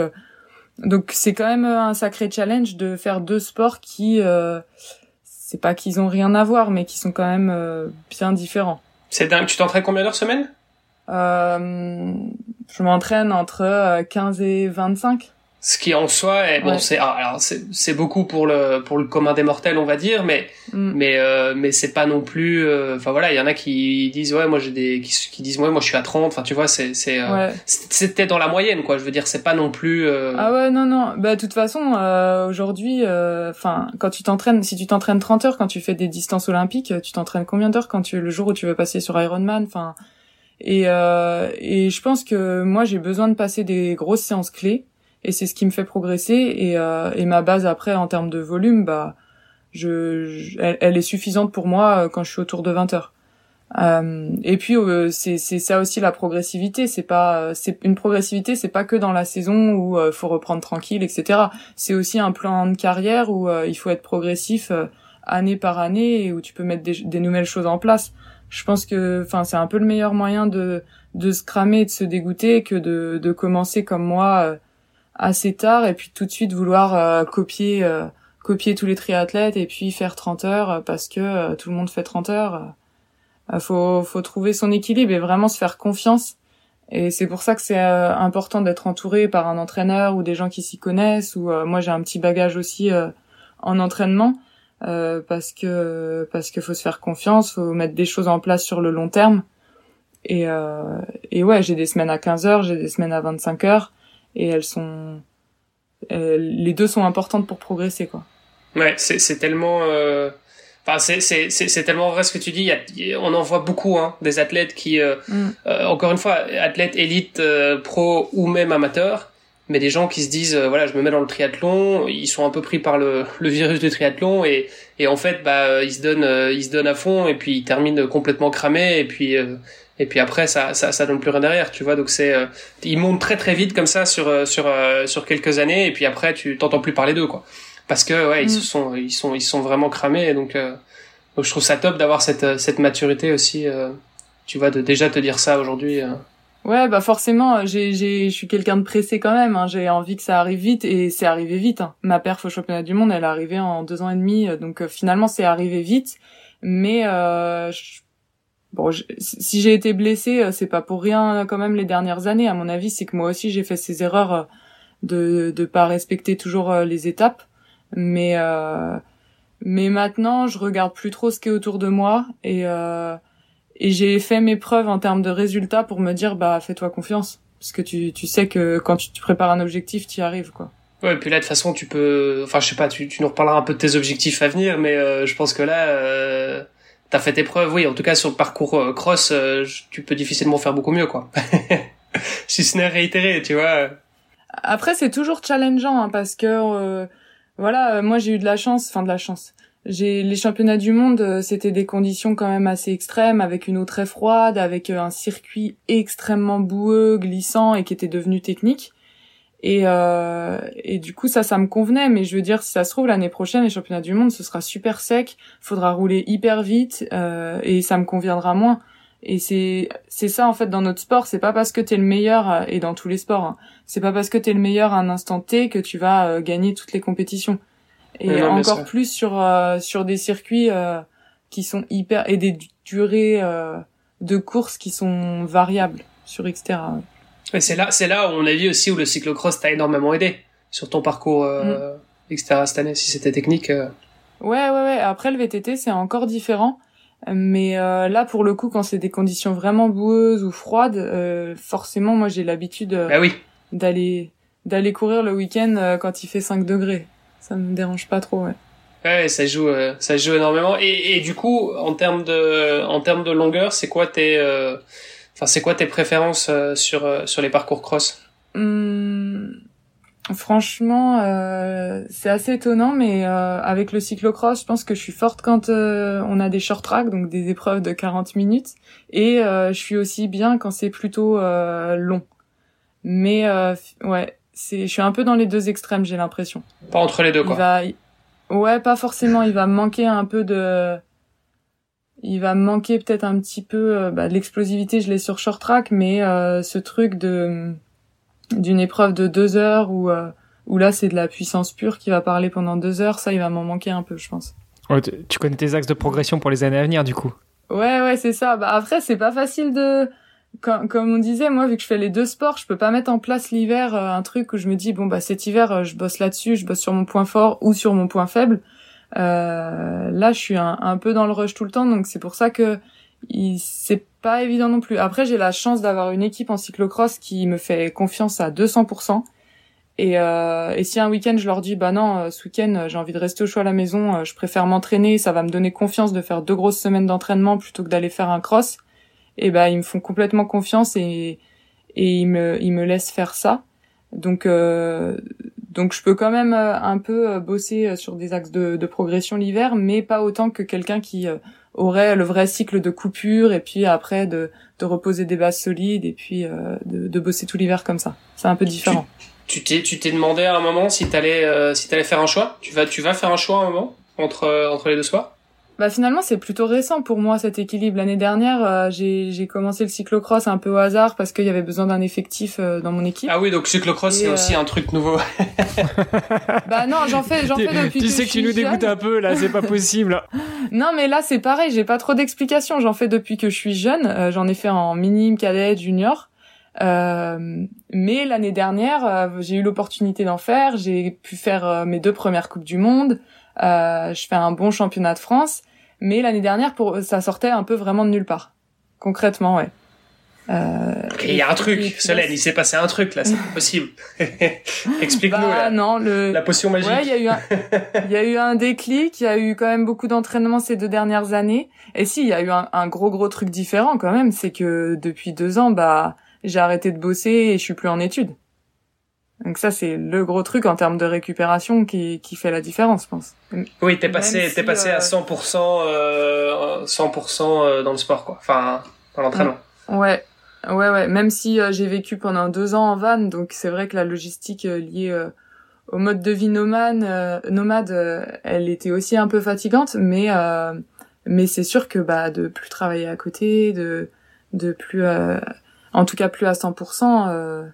donc c'est quand même un sacré challenge de faire deux sports qui c'est pas qu'ils ont rien à voir mais qui sont quand même bien différents. C'est dingue. Tu t'entraînes combien d'heures semaine? euh, je m'entraîne entre 15 euh, et 25 ce qui en soi est bon c'est ah, alors c'est beaucoup pour le pour le commun des mortels on va dire mais mm. mais euh, mais c'est pas non plus euh, enfin voilà il y en a qui disent ouais moi j'ai des qui, qui, disent ouais moi je suis à 30 enfin tu vois c'est c'est c'était dans la moyenne quoi je veux dire c'est pas non plus ah ouais non non. Bah de toute façon aujourd'hui enfin quand tu t'entraînes si tu t'entraînes 30 heures quand tu fais des distances olympiques tu t'entraînes combien d'heures quand tu le jour où tu veux passer sur Ironman enfin et, euh, et je pense que moi j'ai besoin de passer des grosses séances clés et c'est ce qui me fait progresser et, euh, et ma base après en termes de volume bah je, elle, est suffisante pour moi euh, quand je suis autour de 20 heures. Euh, et puis euh, c'est ça aussi la progressivité. C'est pas c'est une progressivité. C'est pas que dans la saison où il faut reprendre tranquille, etc. C'est aussi un plan de carrière où il faut être progressif année par année et où tu peux mettre des, des nouvelles choses en place. Je pense que enfin c'est un peu le meilleur moyen de de se cramer, de se dégoûter que de de commencer comme moi assez tard et puis tout de suite vouloir copier copier tous les triathlètes et puis faire 30 heures euh, parce que euh, tout le monde fait 30 heures. Euh, faut, faut trouver son équilibre et vraiment se faire confiance. Et c'est pour ça que c'est important d'être entouré par un entraîneur ou des gens qui s'y connaissent. Ou moi j'ai un petit bagage aussi en entraînement parce que parce que faut se faire confiance, faut mettre des choses en place sur le long terme. Et et ouais, j'ai des semaines à 15 heures, j'ai des semaines à 25 heures et elles sont les deux sont importantes pour progresser quoi. Ouais, c'est tellement. Euh... Enfin, c'est tellement vrai ce que tu dis. Il y a, on en voit beaucoup, hein, des athlètes qui, euh, mm. euh, encore une fois, athlètes élite, euh, pro ou même amateurs, mais des gens qui se disent, voilà, je me mets dans le triathlon, ils sont un peu pris par le, le virus du triathlon et, et en fait, bah, ils se donnent, ils se donnent à fond et puis ils terminent complètement cramés et puis et puis après ça ça ça donne plus rien derrière tu vois donc c'est ils montent très très vite comme ça sur sur sur quelques années et puis après tu t'entends plus parler d'eux quoi parce que ouais, ils mm. sont ils sont ils sont vraiment cramés et donc euh, donc je trouve ça top d'avoir cette euh, cette maturité aussi euh, tu vois de déjà te dire ça aujourd'hui. Ouais, bah forcément, j'ai j'ai je suis quelqu'un de pressé quand même. Hein. J'ai envie que ça arrive vite et c'est arrivé vite. Hein. Ma perf au championnat du monde, elle est arrivée en deux ans et demi, donc finalement c'est arrivé vite. Mais bon, si j'ai été blessée, c'est pas pour rien quand même les dernières années. À mon avis, c'est que moi aussi j'ai fait ces erreurs de de pas respecter toujours les étapes mais euh, mais maintenant je regarde plus trop ce qui est autour de moi et euh, et j'ai fait mes preuves en termes de résultats pour me dire bah fais-toi confiance parce que tu tu sais que quand tu, prépares un objectif tu y arrives quoi. Ouais, et puis là, de toute façon, tu peux, enfin, je sais pas, tu, tu nous reparleras un peu de tes objectifs à venir, mais euh, je pense que là, euh, t'as fait tes preuves, oui, en tout cas, sur le parcours euh, cross, euh, tu peux difficilement faire beaucoup mieux, quoi. [LAUGHS] si ce n'est réitéré, tu vois. Après, c'est toujours challengeant, hein, parce que voilà, euh, moi j'ai eu de la chance, enfin de la chance. J'ai les championnats du monde, euh, c'était des conditions quand même assez extrêmes, avec une eau très froide, avec euh, un circuit extrêmement boueux, glissant et qui était devenu technique. Et, et du coup ça, ça me convenait. Mais je veux dire, si ça se trouve l'année prochaine, les championnats du monde, ce sera super sec, faudra rouler hyper vite et ça me conviendra moins. Et c'est c'est ça en fait dans notre sport, c'est pas parce que t'es le meilleur euh, et dans tous les sports, hein, c'est pas parce que t'es le meilleur à un instant T que tu vas euh, gagner toutes les compétitions. Et encore plus sur euh, sur des circuits qui sont hyper et des durées de course qui sont variables sur etc. Et c'est là c'est là où on a vu aussi où le cyclocross t'a énormément aidé sur ton parcours mm. etc cette année si c'était technique. Ouais ouais ouais. Après le VTT c'est encore différent mais euh, là, pour le coup, quand c'est des conditions vraiment boueuses ou froides, euh, forcément, moi, j'ai l'habitude euh, bah oui. d'aller d'aller courir le week-end quand il fait 5 degrés. Ça me dérange pas trop, ouais. Ouais, ça joue, ça joue énormément. Et, et du coup, en termes de, en termes de longueur, c'est quoi tes, enfin, c'est quoi tes préférences sur sur les parcours cross? Hum, Franchement, euh, c'est assez étonnant, mais euh, avec le cyclocross, je pense que je suis forte quand euh, on a des short tracks, donc des épreuves de 40 minutes, et je suis aussi bien quand c'est plutôt long. Mais ouais, c'est, je suis un peu dans les deux extrêmes, j'ai l'impression. Pas entre les deux, quoi. va... Ouais, pas forcément. Il va me manquer un peu de, il va me manquer peut-être un petit peu bah, de l'explosivité. Je l'ai sur short track, mais ce truc de d'une épreuve de deux heures où, euh, où là c'est de la puissance pure qui va parler pendant deux heures, ça il va m'en manquer un peu, je pense. tu connais tes axes de progression pour les années à venir du coup Ouais, ouais, c'est ça. Bah après, c'est pas facile de, comme, on disait, moi, vu que je fais les deux sports, je peux pas mettre en place l'hiver euh, un truc où je me dis bon bah cet hiver euh, je bosse là-dessus, je bosse sur mon point fort ou sur mon point faible. Euh, là, je suis un, peu dans le rush tout le temps, donc c'est pour ça que c'est pas évident non plus. Après, j'ai la chance d'avoir une équipe en cyclocross qui me fait confiance à 200%. Et, euh, et si un week-end je leur dis bah non, ce week-end j'ai envie de rester au choix à la maison, je préfère m'entraîner, ça va me donner confiance de faire deux grosses semaines d'entraînement plutôt que d'aller faire un cross. Et bah ils me font complètement confiance et et ils me ils me laissent faire ça. Donc euh, donc je peux quand même un peu bosser sur des axes de, de progression l'hiver, mais pas autant que quelqu'un qui aurait le vrai cycle de coupure et puis après de, de reposer des bases solides et puis euh, de, de, bosser tout l'hiver comme ça. C'est un peu différent. Tu t'es tu t'es demandé à un moment si t'allais euh, si t'allais faire un choix? Tu vas tu vas faire un choix à un moment entre euh, entre les deux sports. Bah finalement c'est plutôt récent pour moi cet équilibre. L'année dernière euh, j'ai j'ai commencé le cyclocross un peu au hasard parce qu'il y avait besoin d'un effectif euh, dans mon équipe. Ah oui donc cyclocross c'est aussi un truc nouveau. [LAUGHS] bah non j'en fais j'en fais depuis. Tu sais que, tu nous dégoûtes un peu là c'est pas possible. [LAUGHS] non mais là c'est pareil j'ai pas trop d'explications j'en fais depuis que je suis jeune j'en ai fait en minime cadet junior. Euh, mais l'année dernière, j'ai eu l'opportunité d'en faire. J'ai pu faire mes deux premières coupes du monde. Euh, je fais un bon championnat de France. Mais l'année dernière, pour ça sortait un peu vraiment de nulle part. Concrètement, ouais. Euh, il y a un truc, Solène, il s'est passé un truc là, c'est possible. [LAUGHS] Explique-nous bah, non, le... la potion magique. Ouais, il y a eu un, il y a eu un déclic, il y a eu quand même beaucoup d'entraînement ces deux dernières années. Et si, il y a eu un, un, gros gros truc différent quand même, c'est que depuis deux ans, bah, j'ai arrêté de bosser et je suis plus en études. Donc ça, c'est le gros truc en termes de récupération qui, qui fait la différence, je pense. Oui, t'es passé, t'es passé à 100%, euh, 100% euh, dans le sport, quoi. Enfin, dans l'entraînement. Ouais, ouais, ouais. Même si euh, j'ai vécu pendant deux ans en van, donc c'est vrai que la logistique euh, liée au mode de vie nomade, nomade, elle était aussi un peu fatigante, mais mais c'est sûr que bah de plus travailler à côté, de de plus, en tout cas plus à 100%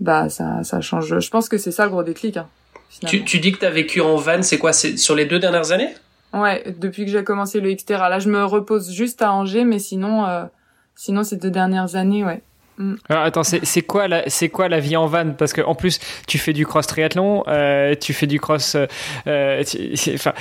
bah ça ça change. Je pense que c'est ça le gros déclic. Hein, tu, tu dis que t'as vécu en van, c'est quoi C'est sur les deux dernières années? Ouais, depuis que j'ai commencé le Xterra. Là, je me repose juste à Angers, mais sinon, euh, sinon ces deux dernières années, ouais. Mm. Alors attends, c'est quoi la c'est quoi la vie en van? Parce que en plus, tu fais du cross triathlon, euh, tu fais du cross. Euh, euh enfin,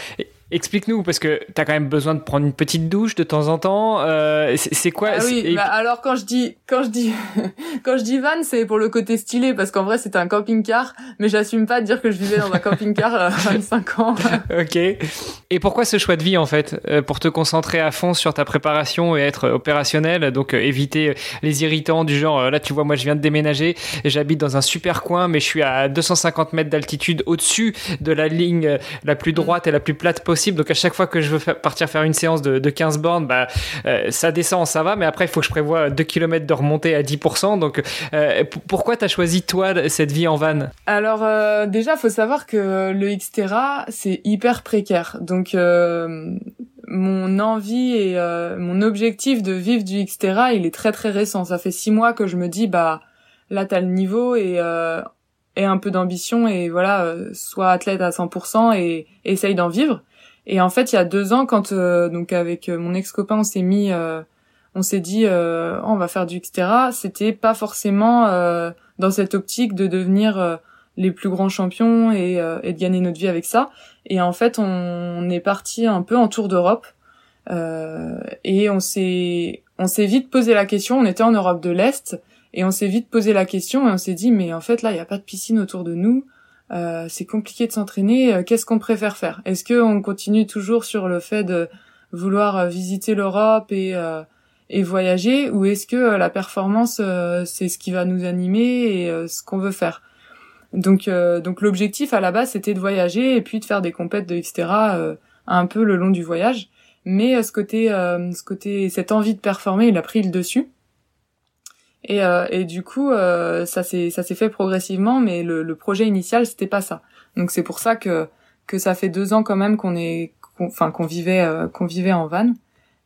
Explique-nous, parce que tu as quand même besoin de prendre une petite douche de temps en temps. Euh, c'est quoi ah oui, bah alors quand je dis quand je dis [LAUGHS] quand je dis van, c'est pour le côté stylé, parce qu'en vrai c'est un camping-car, mais j'assume pas de dire que je vivais dans un camping-car [LAUGHS] à 25 ans. [LAUGHS] ok. Et pourquoi ce choix de vie en fait euh, Pour te concentrer à fond sur ta préparation et être opérationnel, donc euh, éviter les irritants du genre là tu vois moi je viens de déménager, j'habite dans un super coin, mais je suis à 250 mètres d'altitude au-dessus de la ligne la plus droite et la plus plate possible donc à chaque fois que je veux partir faire une séance de, 15 bornes, bah, euh, ça descend, ça va, mais après il faut que je prévoie 2 km de remontée à 10%. Donc euh, pourquoi tu as choisi toi cette vie en van? Alors euh, déjà, faut savoir que le Xterra, c'est hyper précaire. Donc mon envie et mon objectif de vivre du Xterra, il est très très récent. Ça fait six mois que je me dis, bah là t'as le niveau et et un peu d'ambition et voilà, sois athlète à 100% et essaye d'en vivre. Et en fait, il y a deux ans, quand euh, donc avec euh, mon ex copain, on s'est mis, euh, on s'est dit, oh, on va faire du etc. C'était pas forcément dans cette optique de devenir les plus grands champions et, et, de gagner notre vie avec ça. Et en fait, on, est parti un peu en tour d'Europe et on s'est, on s'est vite posé la question. On était en Europe de l'Est et on s'est vite posé la question et on s'est dit, mais en fait là, il y a pas de piscine autour de nous. Euh, c'est compliqué de s'entraîner. Euh, qu'est-ce qu'on préfère faire? Est-ce qu'on continue toujours sur le fait de vouloir euh, visiter l'Europe et, et voyager, ou est-ce que la performance c'est ce qui va nous animer et ce qu'on veut faire? Donc, donc l'objectif à la base c'était de voyager et puis de faire des compètes de etc. un peu le long du voyage. Mais ce côté, ce côté, cette envie de performer, il a pris le dessus. Et, euh, et du coup, euh, ça s'est ça s'est fait progressivement, mais le, le projet initial c'était pas ça. Donc c'est pour ça que que ça fait deux ans quand même qu'on est, enfin qu'on vivait euh, qu'on vivait en van.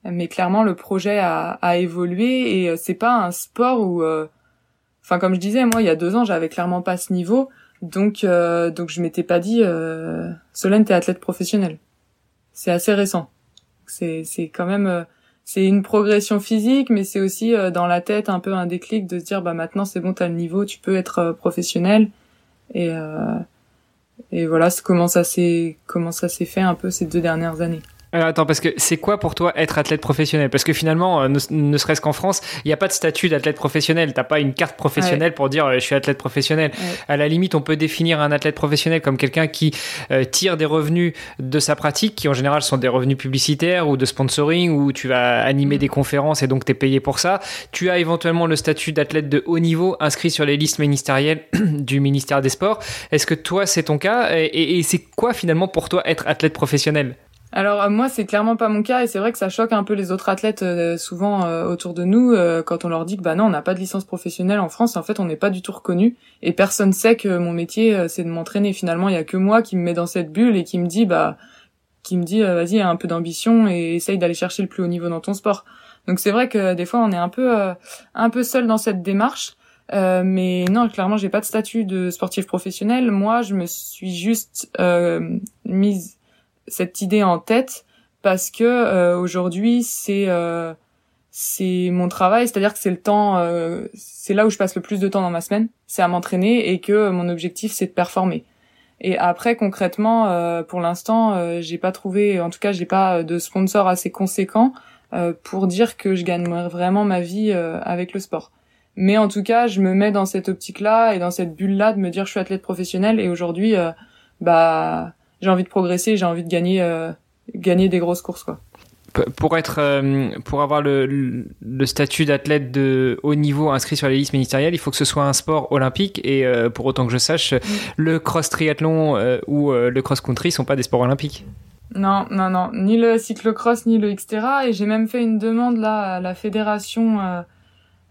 Mais clairement le projet a, a évolué et euh, c'est pas un sport où, euh, enfin comme je disais moi il y a deux ans j'avais clairement pas ce niveau, donc donc je m'étais pas dit Solène t'es athlète professionnel. C'est assez récent. C'est c'est quand même c'est une progression physique, mais c'est aussi euh, dans la tête un peu un déclic de se dire bah maintenant c'est bon, t'as le niveau, tu peux être euh, professionnel. Et euh, et voilà, comment ça s'est comment ça s'est fait un peu ces deux dernières années. Alors attends, parce que c'est quoi pour toi être athlète professionnel? Parce que finalement, euh, ne, serait-ce qu'en France, il n'y a pas de statut d'athlète professionnel. T'as pas une carte professionnelle pour dire euh, je suis athlète professionnel. À la limite, on peut définir un athlète professionnel comme quelqu'un qui euh, tire des revenus de sa pratique, qui en général sont des revenus publicitaires ou de sponsoring, où tu vas animer mm. des conférences et donc tu es payé pour ça. Tu as éventuellement le statut d'athlète de haut niveau inscrit sur les listes ministérielles [CLEARS THROAT] du ministère des Sports. Est-ce que toi c'est ton cas? Et c'est quoi finalement pour toi être athlète professionnel? Alors euh, moi c'est clairement pas mon cas et c'est vrai que ça choque un peu les autres athlètes euh, souvent euh, autour de nous quand on leur dit que bah non on n'a pas de licence professionnelle en France en fait on n'est pas du tout reconnu et personne sait que mon métier c'est de m'entraîner. Finalement il y a que moi qui me met dans cette bulle et qui me dit bah qui me dit vas-y un peu d'ambition et essaye d'aller chercher le plus haut niveau dans ton sport. Donc c'est vrai que des fois on est un peu un peu seul dans cette démarche mais non clairement j'ai pas de statut de sportif professionnel. Moi je me suis juste mise cette idée en tête parce que euh, aujourd'hui c'est euh, c'est mon travail, c'est-à-dire que c'est le temps, euh, c'est là où je passe le plus de temps dans ma semaine, c'est à m'entraîner et que mon objectif c'est de performer. Et après concrètement, pour l'instant, j'ai pas trouvé, en tout cas, j'ai pas de sponsor assez conséquent pour dire que je gagne vraiment ma vie avec le sport. Mais en tout cas, je me mets dans cette optique-là et dans cette bulle-là de me dire je suis athlète professionnel et aujourd'hui, bah j'ai envie de progresser, j'ai envie de gagner euh, gagner des grosses courses quoi. Pour être euh, pour avoir le, le statut d'athlète de haut niveau inscrit sur la liste ministérielle, il faut que ce soit un sport olympique et euh, pour autant que je sache, mm. le cross triathlon ou le cross country sont pas des sports olympiques. Non, non, non, ni le cyclocross ni le Xterra et j'ai même fait une demande là à la fédération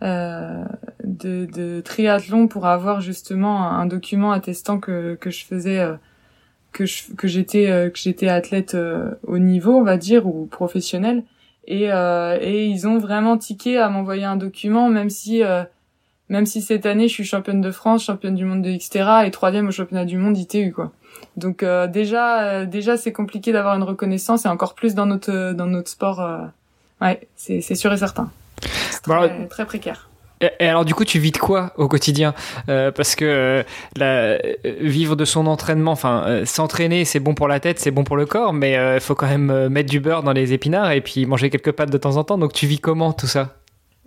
de, de triathlon pour avoir justement un, document attestant que que je faisais que que j'étais euh, que j'étais athlète euh, au niveau on va dire ou professionnel. Et euh, et ils ont vraiment tiqué à m'envoyer un document même si même si cette année je suis championne de France championne du monde de Xterra et troisième au championnat du monde ITU quoi. Donc déjà déjà c'est compliqué d'avoir une reconnaissance et encore plus dans notre dans notre sport ouais c'est c'est sûr et certain. Très, très précaire et alors du coup, tu vis de quoi au quotidien euh, Parce que euh, la, vivre de son entraînement, enfin euh, s'entraîner, c'est bon pour la tête, c'est bon pour le corps, mais il faut quand même mettre du beurre dans les épinards et puis manger quelques pâtes de temps en temps. Donc tu vis comment tout ça?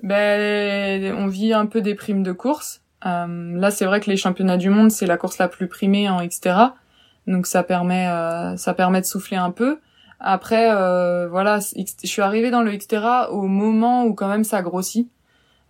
Ben, on vit un peu des primes de course. là, c'est vrai que les championnats du monde, c'est la course la plus primée en Xterra, donc ça permet, ça permet de souffler un peu. Après, voilà, je suis arrivée dans le Xterra au moment où quand même ça grossit.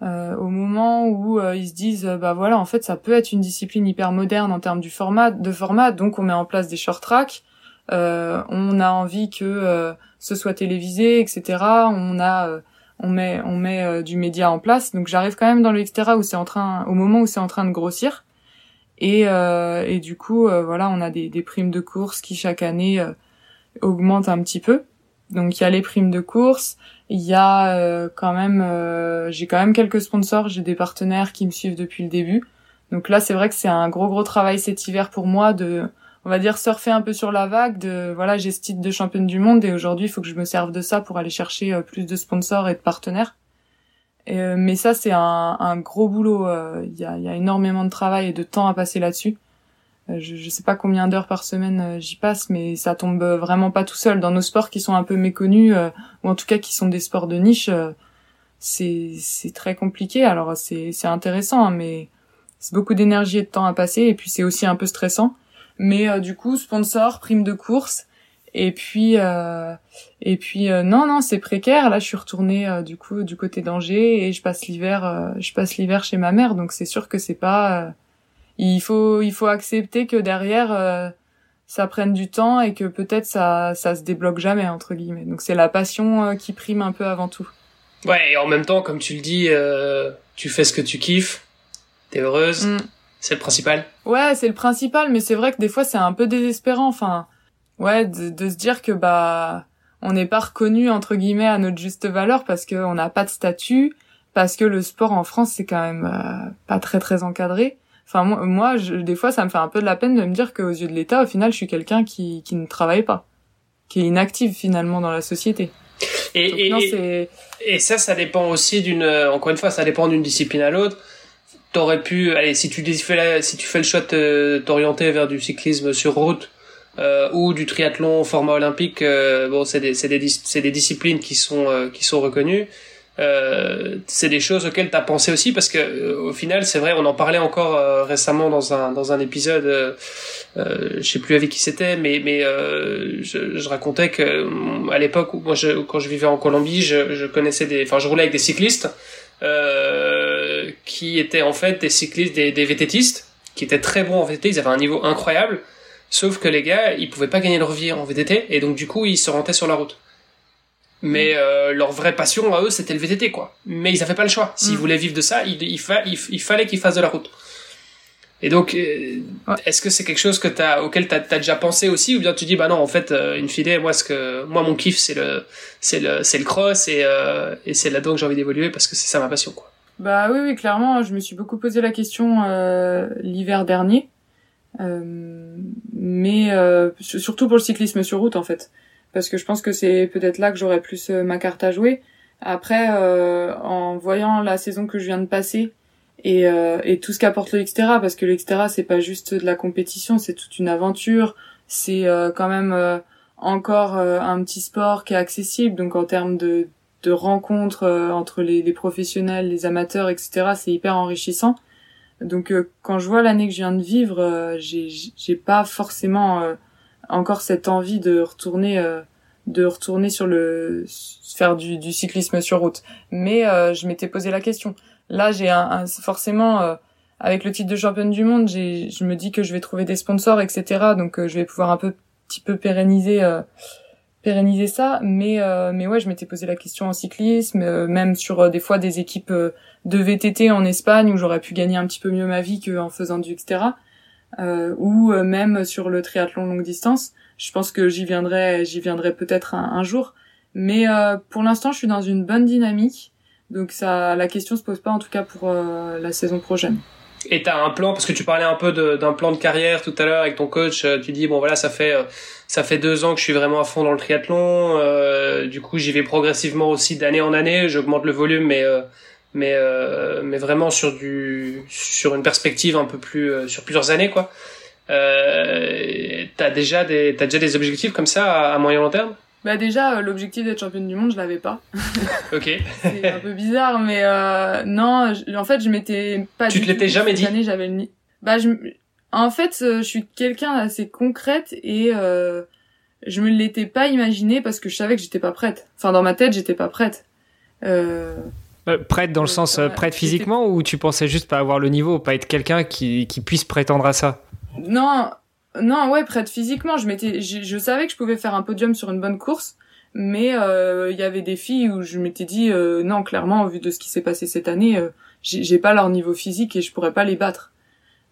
Euh, au moment où euh, ils se disent euh, bah voilà en fait ça peut être une discipline hyper moderne en termes du format de format. Donc on met en place des short tracks. On a envie que ce soit télévisé etc on a on met on met du média en place. Donc j'arrive quand même dans le etc où c'est en train au moment où c'est en train de grossir. Et et du coup voilà on a des, des primes de course qui chaque année augmentent un petit peu. Donc il y a les primes de course, il y a euh, quand même, euh, j'ai quand même quelques sponsors, j'ai des partenaires qui me suivent depuis le début. Donc là c'est vrai que c'est un gros gros travail cet hiver pour moi de, on va dire surfer un peu sur la vague. De voilà j'ai ce titre de championne du monde et aujourd'hui il faut que je me serve de ça pour aller chercher euh, plus de sponsors et de partenaires. mais ça c'est un, un, gros boulot. Il y a, y a énormément de travail et de temps à passer là-dessus. Euh, je, je sais pas combien d'heures par semaine euh, j'y passe, mais ça tombe vraiment pas tout seul. Dans nos sports qui sont un peu méconnus, euh, ou en tout cas qui sont des sports de niche, c'est c'est très compliqué. Alors c'est c'est intéressant, hein, mais c'est beaucoup d'énergie et de temps à passer, et puis c'est aussi un peu stressant. Mais du coup, sponsor, prime de course, et puis et puis non non c'est précaire. Là, je suis retournée du coup du côté d'Angers et je passe l'hiver je passe l'hiver chez ma mère, donc c'est sûr que c'est pas il faut il faut accepter que derrière euh, ça prenne du temps et que peut-être ça ça se débloque jamais entre guillemets. Donc c'est la passion euh, qui prime un peu avant tout. Ouais, et en même temps comme tu le dis euh, tu fais ce que tu kiffes. T'es heureuse. Mm. C'est le principal. Ouais, c'est le principal mais c'est vrai que des fois c'est un peu désespérant enfin ouais de, de se dire que bah on n'est pas reconnu entre guillemets à notre juste valeur parce qu'on n'a pas de statut parce que le sport en France c'est quand même pas très très encadré Enfin, moi, moi je, des fois, ça me fait un peu de la peine de me dire qu'aux yeux de l'État, au final, je suis quelqu'un qui, qui ne travaille pas, qui est inactive finalement dans la société. Et, et, et, ça, ça dépend aussi d'une. Euh, encore une fois, ça dépend d'une discipline à l'autre. T'aurais pu, allez, si tu fais si tu fais le choix de t'orienter vers du cyclisme sur route euh, ou du triathlon format olympique, euh, bon, c'est des, c'est des, c'est des disciplines qui sont euh, qui sont reconnues. Euh, c'est des choses auxquelles tu as pensé aussi parce que euh, au final c'est vrai on en parlait encore euh, récemment dans un dans un épisode euh, je sais plus avec qui c'était mais mais je, je, racontais que à l'époque où moi je, quand je vivais en Colombie je, je connaissais des enfin je roulais avec des cyclistes qui étaient en fait des cyclistes des, des VTTistes qui étaient très bons en VTT ils avaient un niveau incroyable Sauf que les gars, ils pouvaient pas gagner leur vie en VTT, et donc du coup, ils se rentaient sur la route. Mais euh, leur vraie passion à eux, c'était le VTT, quoi. Mais ils avaient pas le choix. S'ils Mm. voulaient vivre de ça, il, il, fa- il, il fallait qu'ils fassent de la route. Et donc, euh, Ouais. est-ce que c'est quelque chose que t'as, auquel t'as as déjà pensé aussi, ou bien tu dis bah non, en fait, euh, une fidée, moi, ce que, moi, mon kiff, c'est le, c'est le, c'est le cross, et, euh, et c'est là-dedans que j'ai envie d'évoluer parce que c'est ça ma passion, quoi. Bah oui, oui, clairement, je me suis beaucoup posé la question euh, l'hiver dernier, Euh, mais euh, su- surtout pour le cyclisme sur route en fait, parce que je pense que c'est peut-être là que j'aurais plus euh, ma carte à jouer. Après, euh, en voyant la saison que je viens de passer et, euh, et tout ce qu'apporte le Xterra, parce que le c'est pas juste de la compétition, c'est toute une aventure, c'est euh, quand même euh, encore euh, un petit sport qui est accessible, donc en termes de de rencontres entre les, les professionnels, les amateurs, etc. C'est hyper enrichissant. Donc quand je vois l'année que je viens de vivre, j'ai pas forcément encore cette envie de retourner euh, de retourner sur le faire du, du cyclisme sur route. Mais euh, je m'étais posé la question. Là, j'ai un, forcément euh, avec le titre de championne du monde, j'ai je me dis que je vais trouver des sponsors, etc. Donc euh, je vais pouvoir un peu petit peu pérenniser euh, pérenniser ça mais euh, mais ouais je m'étais posé la question en cyclisme même sur des fois des équipes de VTT en Espagne où j'aurais pu gagner un petit peu mieux ma vie qu'en faisant du etc ou euh, même sur le triathlon longue distance je pense que j'y viendrai j'y viendrai peut-être un, jour mais euh, pour l'instant je suis dans une bonne dynamique donc ça la question se pose pas en tout cas pour euh, la saison prochaine Et t'as un plan parce que tu parlais un peu d'un plan de carrière tout à l'heure avec ton coach. euh, Tu dis bon voilà ça fait euh, ça fait deux ans que je suis vraiment à fond dans le triathlon. euh, du coup j'y vais progressivement aussi d'année en année. J'augmente le volume mais euh, mais euh, mais vraiment sur du sur une perspective un peu plus euh, sur plusieurs années quoi. Euh, t'as déjà des t'as déjà des objectifs comme ça à, à moyen long terme? bah déjà euh, l'objectif d'être championne du monde je l'avais pas [LAUGHS] Ok. c'est un peu bizarre, mais euh, non, je- en fait, je m'étais pas. Tu te l'étais jamais cette dit? j'avais le Bah, je, en fait, euh, je suis quelqu'un d'assez concrète et euh, je me l'étais pas imaginé parce que je savais que j'étais pas prête. Enfin, dans ma tête, j'étais pas prête. Euh, Euh, prête dans le sens euh, prête physiquement ou tu pensais juste pas avoir le niveau, pas être quelqu'un qui, qui puisse prétendre à ça? Non, non, ouais, prête physiquement. Je m'étais, je, je savais que je pouvais faire un podium sur une bonne course, mais euh, il y avait des filles où je m'étais dit euh, non, clairement, au vu de ce qui s'est passé cette année, euh, j'ai j'ai pas leur niveau physique et je pourrais pas les battre.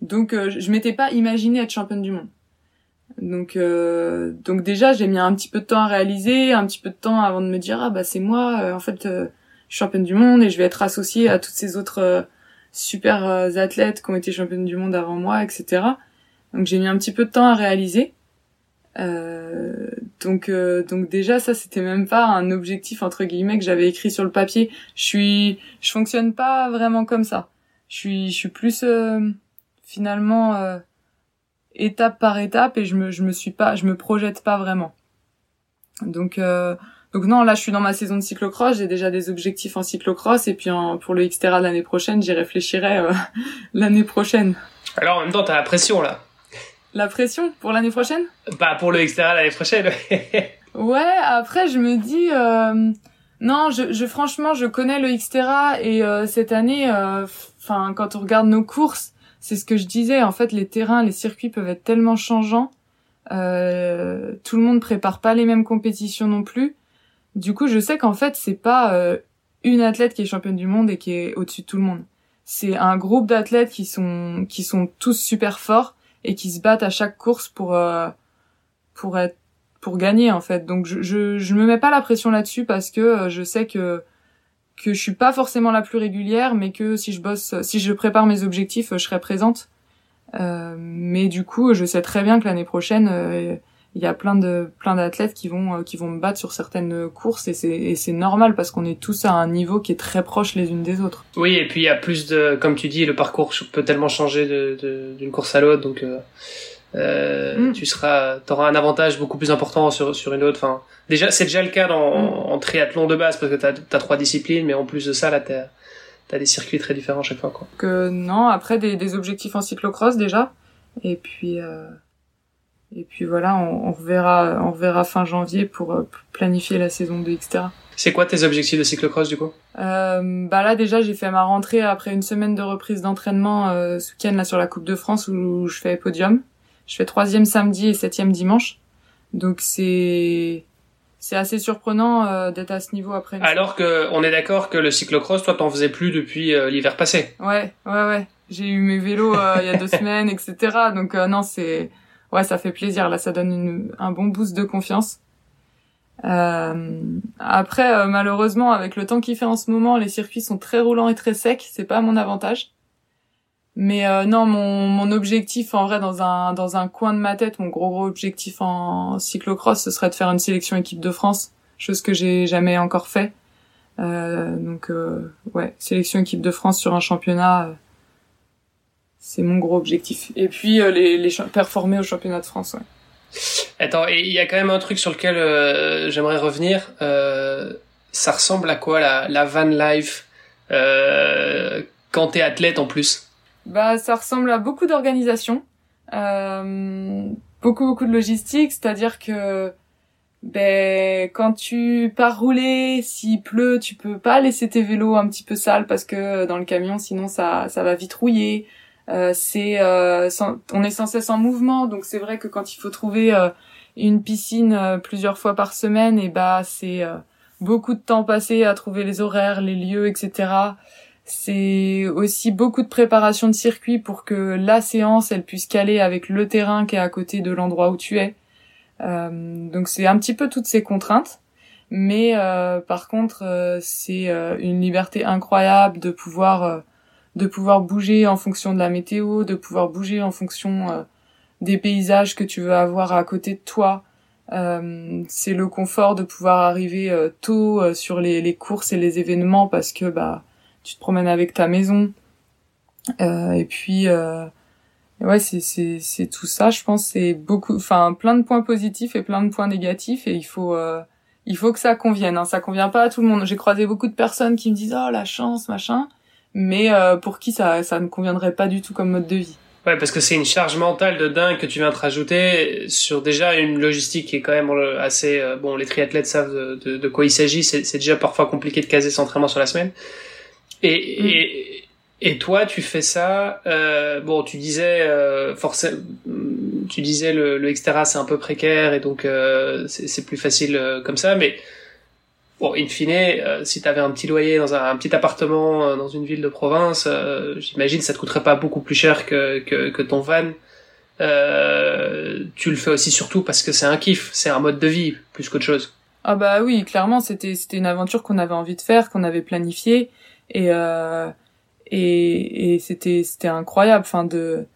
Donc, euh, je m'étais pas imaginé être championne du monde. Donc, euh, donc déjà, j'ai mis un petit peu de temps à réaliser, un petit peu de temps avant de me dire ah bah c'est moi, euh, en fait, euh, championne du monde et je vais être associée à toutes ces autres euh, super euh, athlètes qui ont été championnes du monde avant moi, etc. Donc j'ai mis un petit peu de temps à réaliser. Euh, donc donc déjà ça c'était même pas un objectif entre guillemets que j'avais écrit sur le papier. Je suis je fonctionne pas vraiment comme ça. Je suis je suis plus finalement étape par étape et je me je me suis pas je me projette pas vraiment. Donc donc non là je suis dans ma saison de cyclocross, j'ai déjà des objectifs en cyclocross et puis en, pour le Xterra de l'année prochaine, j'y réfléchirai euh, [LAUGHS] l'année prochaine. Alors en même temps t'as la pression là. La pression pour l'année prochaine? Pas pour le extérieur l'année prochaine. [LAUGHS] Ouais, après je me dis euh, non, je, je franchement je connais le Xterra et euh, cette année, enfin quand on regarde nos courses, c'est ce que je disais. En fait, les terrains, les circuits peuvent être tellement changeants. Euh, tout le monde prépare pas les mêmes compétitions non plus. Du coup, je sais qu'en fait c'est pas euh, une athlète qui est championne du monde et qui est au-dessus de tout le monde. C'est un groupe d'athlètes qui sont qui sont tous super forts et qui se battent à chaque course pour euh, pour être pour gagner en fait. Donc je je je me mets pas la pression là-dessus parce que euh, je sais que que je suis pas forcément la plus régulière, mais que si je bosse, si je prépare mes objectifs, euh, je serai présente. Euh, mais du coup, je sais très bien que l'année prochaine, euh, il y a plein de plein d'athlètes qui vont euh, qui vont me battre sur certaines courses et c'est et c'est normal parce qu'on est tous à un niveau qui est très proche les unes des autres. Oui, et puis il y a plus de, comme tu dis, le parcours peut tellement changer de- de- d'une course à l'autre, donc euh, euh, Mm. tu seras, t'auras un avantage beaucoup plus important sur sur une autre. Enfin, déjà, c'est déjà le cas dans, Mm. en triathlon de base parce que t'as as trois disciplines, mais en plus de ça, là, t'as as des circuits très différents chaque fois, quoi. Que non, après des, des objectifs en cyclocross déjà, et puis euh, et puis voilà, on, on reverra on reverra fin janvier pour euh, planifier la saison de Xterra. C'est quoi tes objectifs de cyclocross du coup? Euh, bah là déjà j'ai fait ma rentrée après une semaine de reprise d'entraînement euh, ce week-end là sur la Coupe de France où je fais podium. je fais troisième samedi et septième dimanche. Donc c'est c'est assez surprenant euh, d'être à ce niveau après. Alors que on est d'accord que le cyclocross, toi, t'en faisais plus depuis euh, l'hiver passé. Ouais, ouais, ouais. J'ai eu mes vélos euh, il y a deux [LAUGHS] semaines, etc. Donc non, c'est ouais, ça fait plaisir. Là, ça donne un bon boost de confiance. après, malheureusement, avec le temps qu'il fait en ce moment, les circuits sont très roulants et très secs. C'est pas mon avantage. Mais euh, non, mon, objectif en vrai dans un coin de ma tête, mon gros gros objectif en cyclocross, ce serait de faire une sélection équipe de France, chose que j'ai jamais encore fait. Euh, donc euh, ouais, sélection équipe de France sur un championnat, euh, c'est mon gros objectif. Et puis euh, les, les performer au championnat de France. Ouais. Attends, et il y a quand même un truc sur lequel j'aimerais revenir. ça ressemble à quoi la, la van life quand t'es athlète en plus? Bah, ça ressemble à beaucoup d'organisation, euh, beaucoup beaucoup de logistique, c'est-à-dire que ben quand tu pars rouler, s'il pleut, tu peux pas laisser tes vélos un petit peu sales parce que dans le camion, sinon ça ça va vite rouiller. Euh, c'est euh, on est sans cesse en mouvement, donc c'est vrai que quand il faut trouver euh, une piscine euh, plusieurs fois par semaine, et bah c'est beaucoup de temps passé à trouver les horaires, les lieux, etc. C'est aussi beaucoup de préparation de circuit pour que la séance elle puisse caler avec le terrain qui est à côté de l'endroit où tu es. Donc c'est un petit peu toutes ces contraintes, mais par contre c'est une liberté incroyable de pouvoir de pouvoir bouger en fonction de la météo, de pouvoir bouger en fonction des paysages que tu veux avoir à côté de toi. c'est le confort de pouvoir arriver tôt sur les, courses et les événements parce que bah tu te promènes avec ta maison. Euh, et puis, euh, ouais, c'est, c'est, c'est tout ça, je pense. C'est beaucoup, enfin, plein de points positifs et plein de points négatifs. Et il faut, euh, il faut que ça convienne. Hein. Ça convient pas à tout le monde. J'ai croisé beaucoup de personnes qui me disent, oh, la chance, machin. Mais euh, pour qui ça, ça ne conviendrait pas du tout comme mode de vie. Ouais, parce que c'est une charge mentale de dingue que tu viens de rajouter sur déjà une logistique qui est quand même assez bon. Les triathlètes savent de, de, de quoi il s'agit. C'est, déjà parfois compliqué de caser son entraînement sur la semaine. Et, mm. et, et, toi, tu fais ça. Euh, bon, tu disais euh, forcément, tu disais le, le extérieur c'est un peu précaire et donc euh, c'est plus facile euh, comme ça. Mais bon, in fine, euh, si tu avais un petit loyer dans un, petit appartement euh, dans une ville de province, j'imagine ça te coûterait pas beaucoup plus cher que que, que ton van. tu le fais aussi surtout parce que c'est un kiff, c'est un mode de vie plus qu'autre chose. Ah bah oui, clairement, c'était c'était une aventure qu'on avait envie de faire, qu'on avait planifiée et euh, et, et c'était c'était incroyable enfin de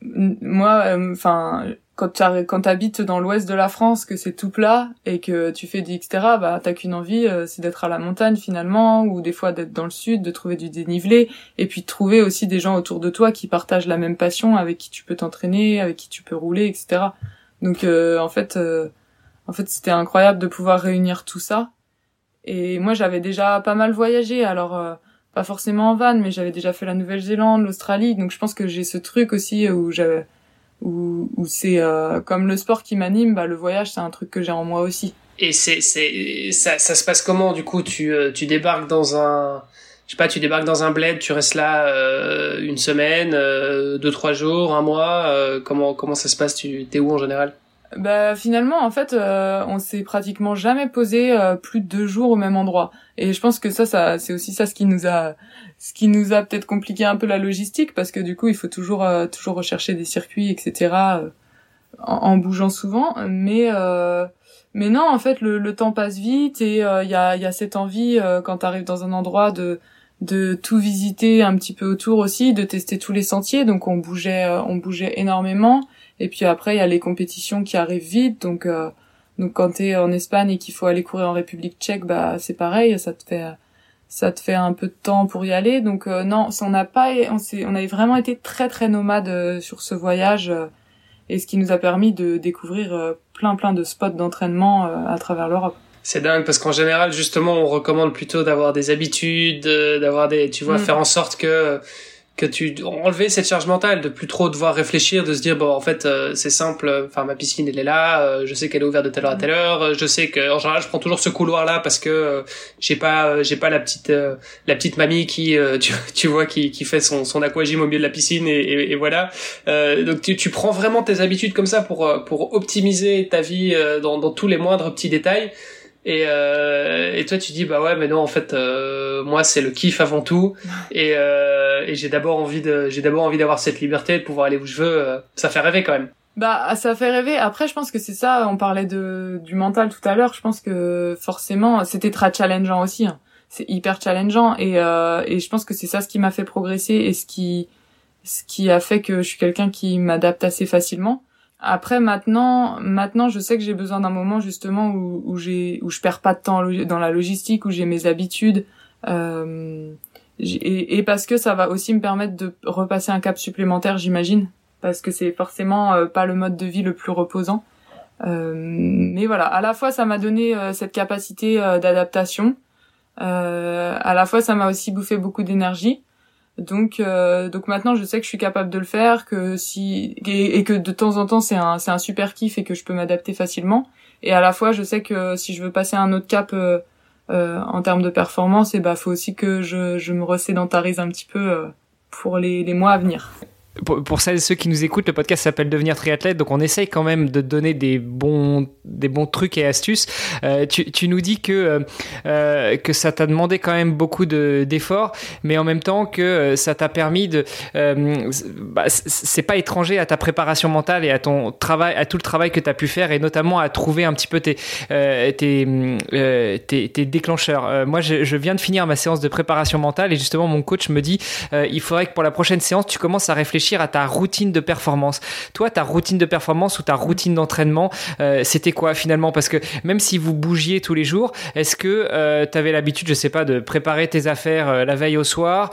moi euh, enfin quand tu dans l'ouest de la France que c'est tout plat et que tu fais du etc bah t'as qu'une envie euh, c'est d'être à la montagne finalement ou des fois d'être dans le sud de trouver du dénivelé et puis de trouver aussi des gens autour de toi qui partagent la même passion avec qui tu peux t'entraîner avec qui tu peux rouler etc donc en fait en fait c'était incroyable de pouvoir réunir tout ça. Et moi j'avais déjà pas mal voyagé alors pas forcément en van, mais j'avais déjà fait la Nouvelle-Zélande, l'Australie, donc je pense que j'ai ce truc aussi où j'avais où c'est euh, comme le sport qui m'anime, bah le voyage c'est un truc que j'ai en moi aussi. Et c'est c'est ça, ça se passe comment du coup tu euh, tu débarques dans un je sais pas tu débarques dans un bled, tu restes là euh, une semaine, deux trois jours, un mois, comment comment ça se passe tu t'es où en général? Bah finalement en fait euh, on s'est pratiquement jamais posé euh, plus de deux jours au même endroit et je pense que ça ça c'est aussi ça ce qui nous a ce qui nous a peut-être compliqué un peu la logistique parce que du coup il faut toujours euh, toujours rechercher des circuits etc en, en, bougeant souvent mais mais non en fait le, le temps passe vite et il y a il y a cette envie quand tu arrives dans un endroit de de tout visiter un petit peu autour aussi, de tester tous les sentiers. Donc on bougeait, on bougeait énormément. Et puis après, il y a les compétitions qui arrivent vite. Donc, euh, donc quand t'es en Espagne et qu'il faut aller courir en République Tchèque, bah c'est pareil, ça te fait ça te fait un peu de temps pour y aller. Donc euh, non, on n'a pas, on s'est, on avait vraiment été très très nomade euh, sur ce voyage, et ce qui nous a permis de découvrir plein plein de spots d'entraînement à travers l'Europe. C'est dingue parce qu'en général, justement, on recommande plutôt d'avoir des habitudes, d'avoir des, tu vois, mm. faire en sorte que que tu enlever cette charge mentale de plus trop devoir réfléchir de se dire bon en fait euh, c'est simple enfin ma piscine elle est là euh, je sais qu'elle est ouverte de telle heure à telle heure euh, je sais que en général je prends toujours ce couloir là parce que j'ai pas j'ai pas la petite la petite mamie qui [LAUGHS] tu, tu vois qui, qui fait son son aquagym au milieu de la piscine et, et, voilà. Donc tu, tu prends vraiment tes habitudes comme ça pour pour optimiser ta vie dans dans tous les moindres petits détails et, euh, et toi tu dis bah ouais mais non en fait euh, moi c'est le kiff avant tout. [LAUGHS] Et, euh, et j'ai d'abord envie de j'ai d'abord envie d'avoir cette liberté de pouvoir aller où je veux euh, ça fait rêver quand même. Bah ça fait rêver. Après je pense que c'est ça on parlait de du mental tout à l'heure. Je pense que forcément c'était très challengeant aussi hein. c'est hyper challengeant. Et euh, et je pense que c'est ça ce qui m'a fait progresser et ce qui ce qui a fait que je suis quelqu'un qui m'adapte assez facilement après maintenant, maintenant je sais que j'ai besoin d'un moment justement où, où j'ai où je perds pas de temps dans la logistique, où j'ai mes habitudes euh, et, et, parce que ça va aussi me permettre de repasser un cap supplémentaire, j'imagine, parce que c'est forcément euh, pas le mode de vie le plus reposant. Euh, mais voilà, à la fois ça m'a donné euh, cette capacité euh, d'adaptation, à la fois ça m'a aussi bouffé beaucoup d'énergie. Donc, euh, donc maintenant, je sais que je suis capable de le faire, que si et, que de temps en temps, c'est un c'est un super kiff et que je peux m'adapter facilement. Et à la fois, je sais que si je veux passer un autre cap euh, euh, en termes de performance, et eh bah faut aussi que je je me resédentarise un petit peu pour les les mois à venir pour, celles et ceux qui nous écoutent, le podcast s'appelle Devenir triathlète, donc on essaye quand même de donner des bons, des bons trucs et astuces. Euh, tu, nous dis que, euh, euh que ça t'a demandé quand même beaucoup d'efforts, mais en même temps que ça t'a permis de... Euh, bah, c'est pas étranger à ta préparation mentale et à ton travail, à tout le travail que tu as pu faire, et notamment à trouver un petit peu tes, tes, tes, déclencheurs. moi, je, viens de finir ma séance de préparation mentale, et justement, mon coach me dit, il faudrait que pour la prochaine séance, tu commences à réfléchir à ta routine de performance. Toi, ta routine de performance ou ta routine d'entraînement, euh, c'était quoi finalement? Parce que même si vous bougiez tous les jours, est-ce que euh, tu avais l'habitude, je sais pas, de préparer tes affaires euh, la veille au soir?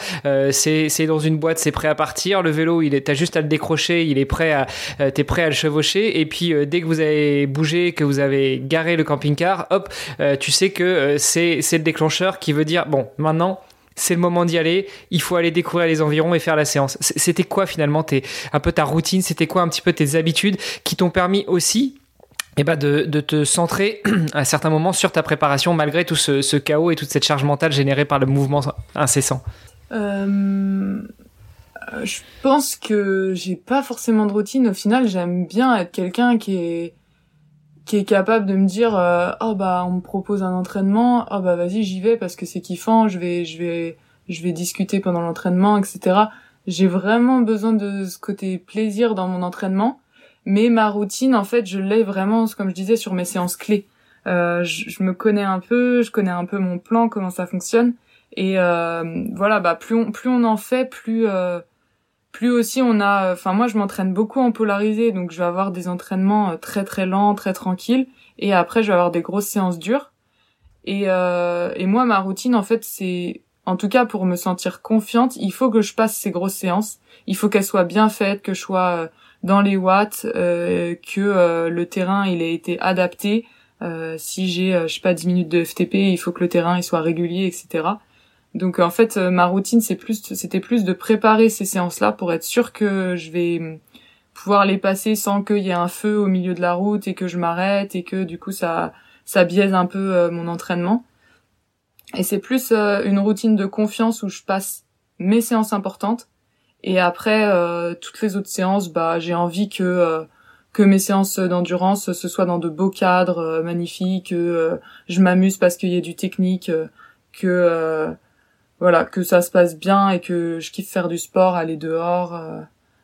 C'est dans une boîte, c'est prêt à partir. Le vélo, il est, t'as juste à le décrocher, il est prêt à, t'es prêt à le chevaucher. Et puis dès que vous avez bougé, que vous avez garé le camping-car, hop, tu sais que c'est le déclencheur qui veut dire bon, maintenant c'est le moment d'y aller, il faut aller découvrir les environs et faire la séance. C'était quoi finalement tes, un peu ta routine, c'était quoi un petit peu tes habitudes qui t'ont permis aussi eh ben de, de, te centrer [CLEARS THROAT] à certains moments sur ta préparation malgré tout ce, chaos et toute cette charge mentale générée par le mouvement incessant? Euh, Je pense que j'ai pas forcément de routine. Au final, j'aime bien être quelqu'un qui est qui est capable de me dire euh, oh bah on me propose un entraînement oh bah vas-y j'y vais parce que c'est kiffant je vais je vais je vais discuter pendant l'entraînement etc j'ai vraiment besoin de ce côté plaisir dans mon entraînement mais ma routine en fait je l'ai vraiment comme je disais sur mes séances clés. Euh, je, me connais un peu je connais un peu mon plan comment ça fonctionne et euh, voilà bah plus on plus on en fait plus euh, plus aussi on a enfin moi je m'entraîne beaucoup en polarisé donc je vais avoir des entraînements euh, très très lents très tranquilles et après je vais avoir des grosses séances dures. Et euh, et moi ma routine en fait c'est en tout cas pour me sentir confiante il faut que je passe ces grosses séances. Il faut qu'elles soient bien faites que je sois euh, dans les watts euh, que euh, le terrain il ait été adapté. Si j'ai je sais pas 10 minutes de FTP il faut que le terrain il soit régulier etc donc en fait, euh, ma routine, c'est plus, c'était plus de préparer ces séances-là pour être sûr que je vais hum, pouvoir les passer sans qu'il y ait un feu au milieu de la route et que je m'arrête et que du coup ça, ça biaise un peu euh, mon entraînement. Et c'est plus euh, une routine de confiance où je passe mes séances importantes et après toutes les autres séances, bah j'ai envie que que mes séances d'endurance ce soit dans de beaux cadres magnifiques, que je m'amuse parce qu'il y a du technique, que voilà, que ça se passe bien et que je kiffe faire du sport, aller dehors. Euh.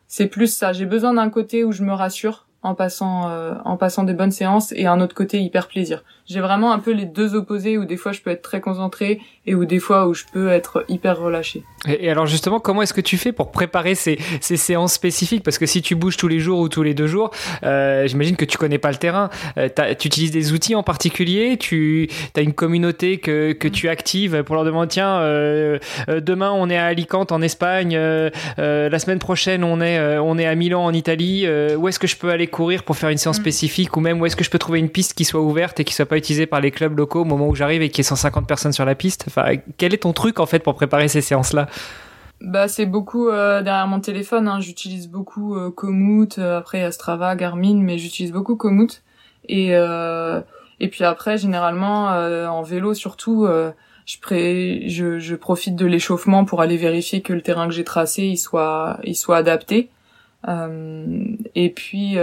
c'est plus ça. J'ai besoin d'un côté où je me rassure en passant euh, en passant des bonnes séances et un autre côté hyper plaisir. J'ai vraiment un peu les deux opposés où des fois je peux être très concentré et où des fois où je peux être hyper relâché. Et, alors justement, comment est-ce que tu fais pour préparer ces, ces, séances spécifiques? Parce que si tu bouges tous les jours ou tous les deux jours, euh, j'imagine que tu connais pas le terrain. Euh, tu utilises des outils en particulier? Tu as une communauté que, que tu actives pour leur demander tiens, euh, euh demain on est à Alicante en Espagne, euh, la semaine prochaine on est on est à Milan en Italie. où est-ce que je peux aller courir pour faire une séance mm. spécifique ou même où est-ce que je peux trouver une piste qui soit ouverte et qui soit pas utilisée par les clubs locaux au moment où j'arrive et qu'il y ait 150 personnes sur la piste Enfin, quel est ton truc en fait pour préparer ces séances-là? Bah c'est beaucoup euh, derrière mon téléphone. Hein. J'utilise beaucoup euh, Komoot. Euh, après il y a Strava, Garmin, mais j'utilise beaucoup Komoot. Et et puis après généralement en vélo surtout, je, pré... je je profite de l'échauffement pour aller vérifier que le terrain que j'ai tracé il soit il soit adapté. Et puis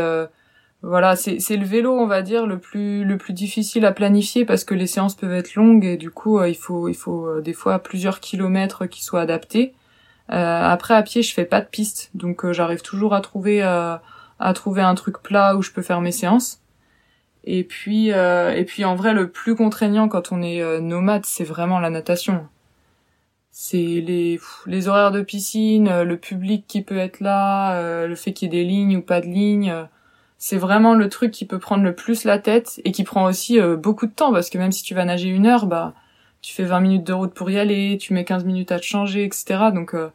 voilà, c'est c'est le vélo, on va dire, le plus le plus difficile à planifier parce que les séances peuvent être longues et du coup il faut il faut des fois plusieurs kilomètres qui soient adaptés. Euh, après à pied, je fais pas de piste, donc euh, j'arrive toujours à trouver euh, à trouver un truc plat où je peux faire mes séances. Et puis et puis en vrai, le plus contraignant quand on est nomade, c'est vraiment la natation. C'est les les horaires de piscine, le public qui peut être là, le fait qu'il y ait des lignes ou pas de lignes c'est vraiment le truc qui peut prendre le plus la tête et qui prend aussi beaucoup de temps parce que même si tu vas nager une heure, bah tu fais 20 minutes de route pour y aller, tu mets 15 minutes à te changer, etc. Donc euh,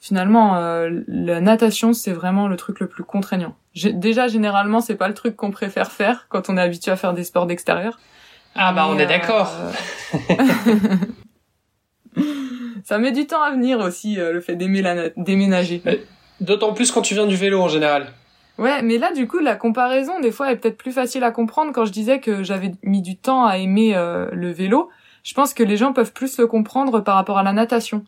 finalement, euh, la natation, c'est vraiment le truc le plus contraignant. déjà, généralement, c'est pas le truc qu'on préfère faire quand on est habitué à faire des sports d'extérieur. Ah bah on est d'accord. [LAUGHS] Euh, ça met du temps à venir aussi, le fait d'aimer la déménager. D'autant plus quand tu viens du vélo en général. Ouais, mais là, du coup, la comparaison, des fois, est peut-être plus facile à comprendre quand je disais que j'avais mis du temps à aimer le vélo je pense que les gens peuvent plus le comprendre par rapport à la natation.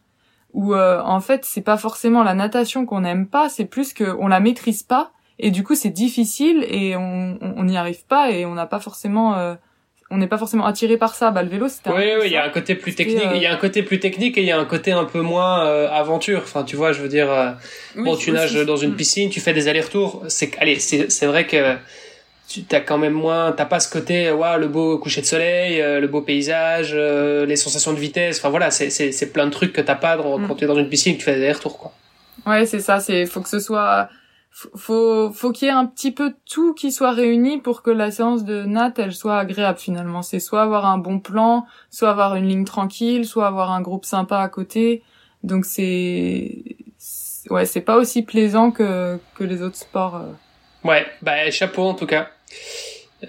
Où euh, en fait, c'est pas forcément la natation qu'on n'aime pas, c'est plus qu'on la maîtrise pas et du coup c'est difficile et on n'y arrive pas et on n'a pas forcément euh, on n'est pas forcément attiré par ça. Bah le vélo c'est. Oui oui, il y a un côté plus technique, il y a un côté plus technique et il y a un côté un peu moins euh, aventure. Enfin tu vois, je veux dire, bon tu nages dans une mm. piscine, tu fais des allers-retours. C'est allez c'est c'est vrai que tu t'as quand même moins t'as pas ce côté ouais, le beau coucher de soleil euh, le beau paysage euh, les sensations de vitesse enfin voilà c'est c'est c'est plein de trucs que t'as pas dans, mm. quand tu es dans une piscine tu fais des retours quoi ouais c'est ça c'est faut que ce soit faut faut qu'il y ait un petit peu tout qui soit réuni pour que la séance de Nat elle soit agréable finalement c'est soit avoir un bon plan soit avoir une ligne tranquille soit avoir un groupe sympa à côté donc c'est ouais c'est pas aussi plaisant que que les autres sports euh. Ouais, bah chapeau en tout cas.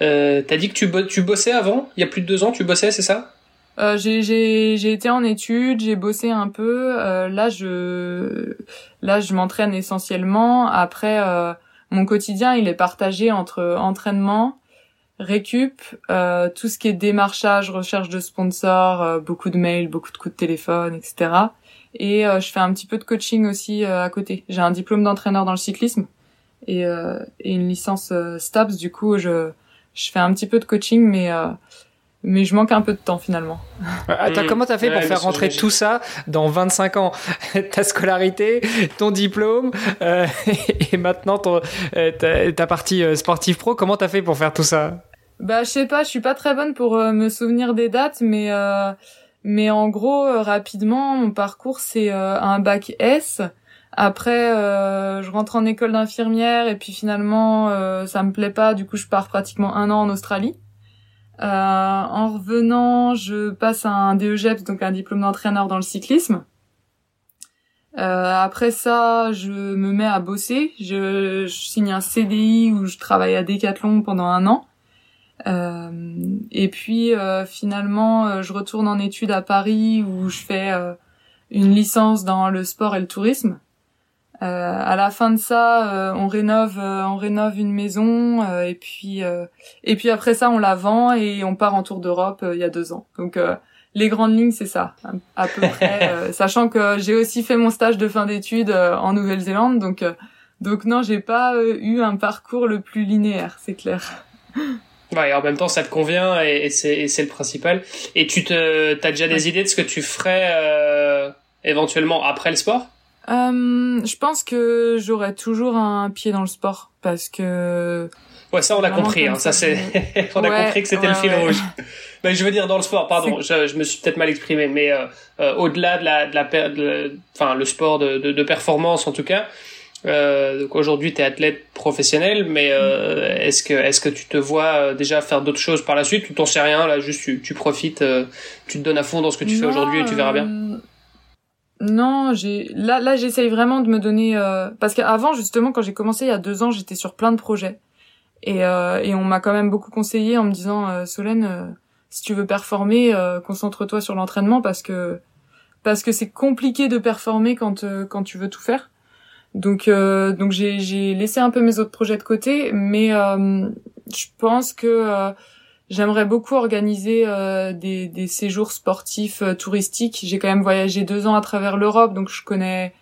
Euh, T'as dit que tu, tu bossais avant? Il y a plus de deux ans, tu bossais, c'est ça? Euh, j'ai été en études, j'ai bossé un peu. Euh, là, je là je m'entraîne essentiellement. Après, euh, mon quotidien, il est partagé entre entraînement, récup, euh, tout ce qui est démarchage, recherche de sponsors, euh, beaucoup de mails, beaucoup de coups de téléphone, etc. Et je fais un petit peu de coaching aussi à côté. J'ai un diplôme d'entraîneur dans le cyclisme et, et une licence STAPS. Du coup, je je fais un petit peu de coaching, mais euh, mais je manque un peu de temps finalement. Attends, comment t'as fait pour faire rentrer tout ça dans 25 ans [LAUGHS] Ta scolarité, ton diplôme euh, [LAUGHS] et maintenant ton, euh, ta, partie sportive pro, comment t'as fait pour faire tout ça? Bah je sais pas, je suis pas très bonne pour me souvenir des dates, mais mais en gros rapidement mon parcours c'est un bac S après, euh, je rentre en école d'infirmière et puis finalement, euh, ça me plaît pas. Du coup, je pars pratiquement un an en Australie. Euh, en revenant, je passe un DEGEPS, donc un diplôme d'entraîneur dans le cyclisme. après ça, je me mets à bosser. Je, je, signe un CDI où je travaille à Decathlon pendant un an. et puis finalement, je retourne en études à Paris où je fais une licence dans le sport et le tourisme. Euh, à la fin de ça, euh, on rénove, euh, on rénove une maison et puis et puis après ça, on la vend et on part en tour d'Europe il y a deux ans. Donc les grandes lignes, c'est ça, à peu [LAUGHS] près. sachant que j'ai aussi fait mon stage de fin d'études en Nouvelle-Zélande, donc donc non, j'ai pas eu un parcours le plus linéaire, c'est clair. [LAUGHS] Ouais, et en même temps, ça te convient et, et c'est le principal. Et tu te, t'as déjà des idées de ce que tu ferais éventuellement après le sport? Euh, je pense que j'aurais toujours un pied dans le sport parce que. Ouais, ça on a compris. Hein, ça, c'est. [LAUGHS] on a compris que c'était le fil rouge. Mais je veux dire dans le sport, pardon, je, je me suis peut-être mal exprimé, mais euh, euh, au-delà de la, de la, enfin le sport de, de, de, performance en tout cas. Donc aujourd'hui tu es athlète professionnel, mais euh, est-ce que est-ce que tu te vois déjà faire d'autres choses par la suite ou t'en sais rien là, juste tu, tu profites, tu te donnes à fond dans ce que tu fais aujourd'hui et tu verras bien? Non, j'ai là là j'essaye vraiment de me donner euh... parce qu'avant justement quand j'ai commencé il y a deux ans j'étais sur plein de projets et euh, et on m'a quand même beaucoup conseillé en me disant euh, Solène euh, si tu veux performer euh, concentre-toi sur l'entraînement parce que parce que c'est compliqué de performer quand quand tu veux tout faire. Donc donc j'ai j'ai laissé un peu mes autres projets de côté, mais je pense que J'aimerais beaucoup organiser euh, des, des, séjours sportifs euh, touristiques. J'ai quand même voyagé deux ans à travers l'Europe, donc je connais,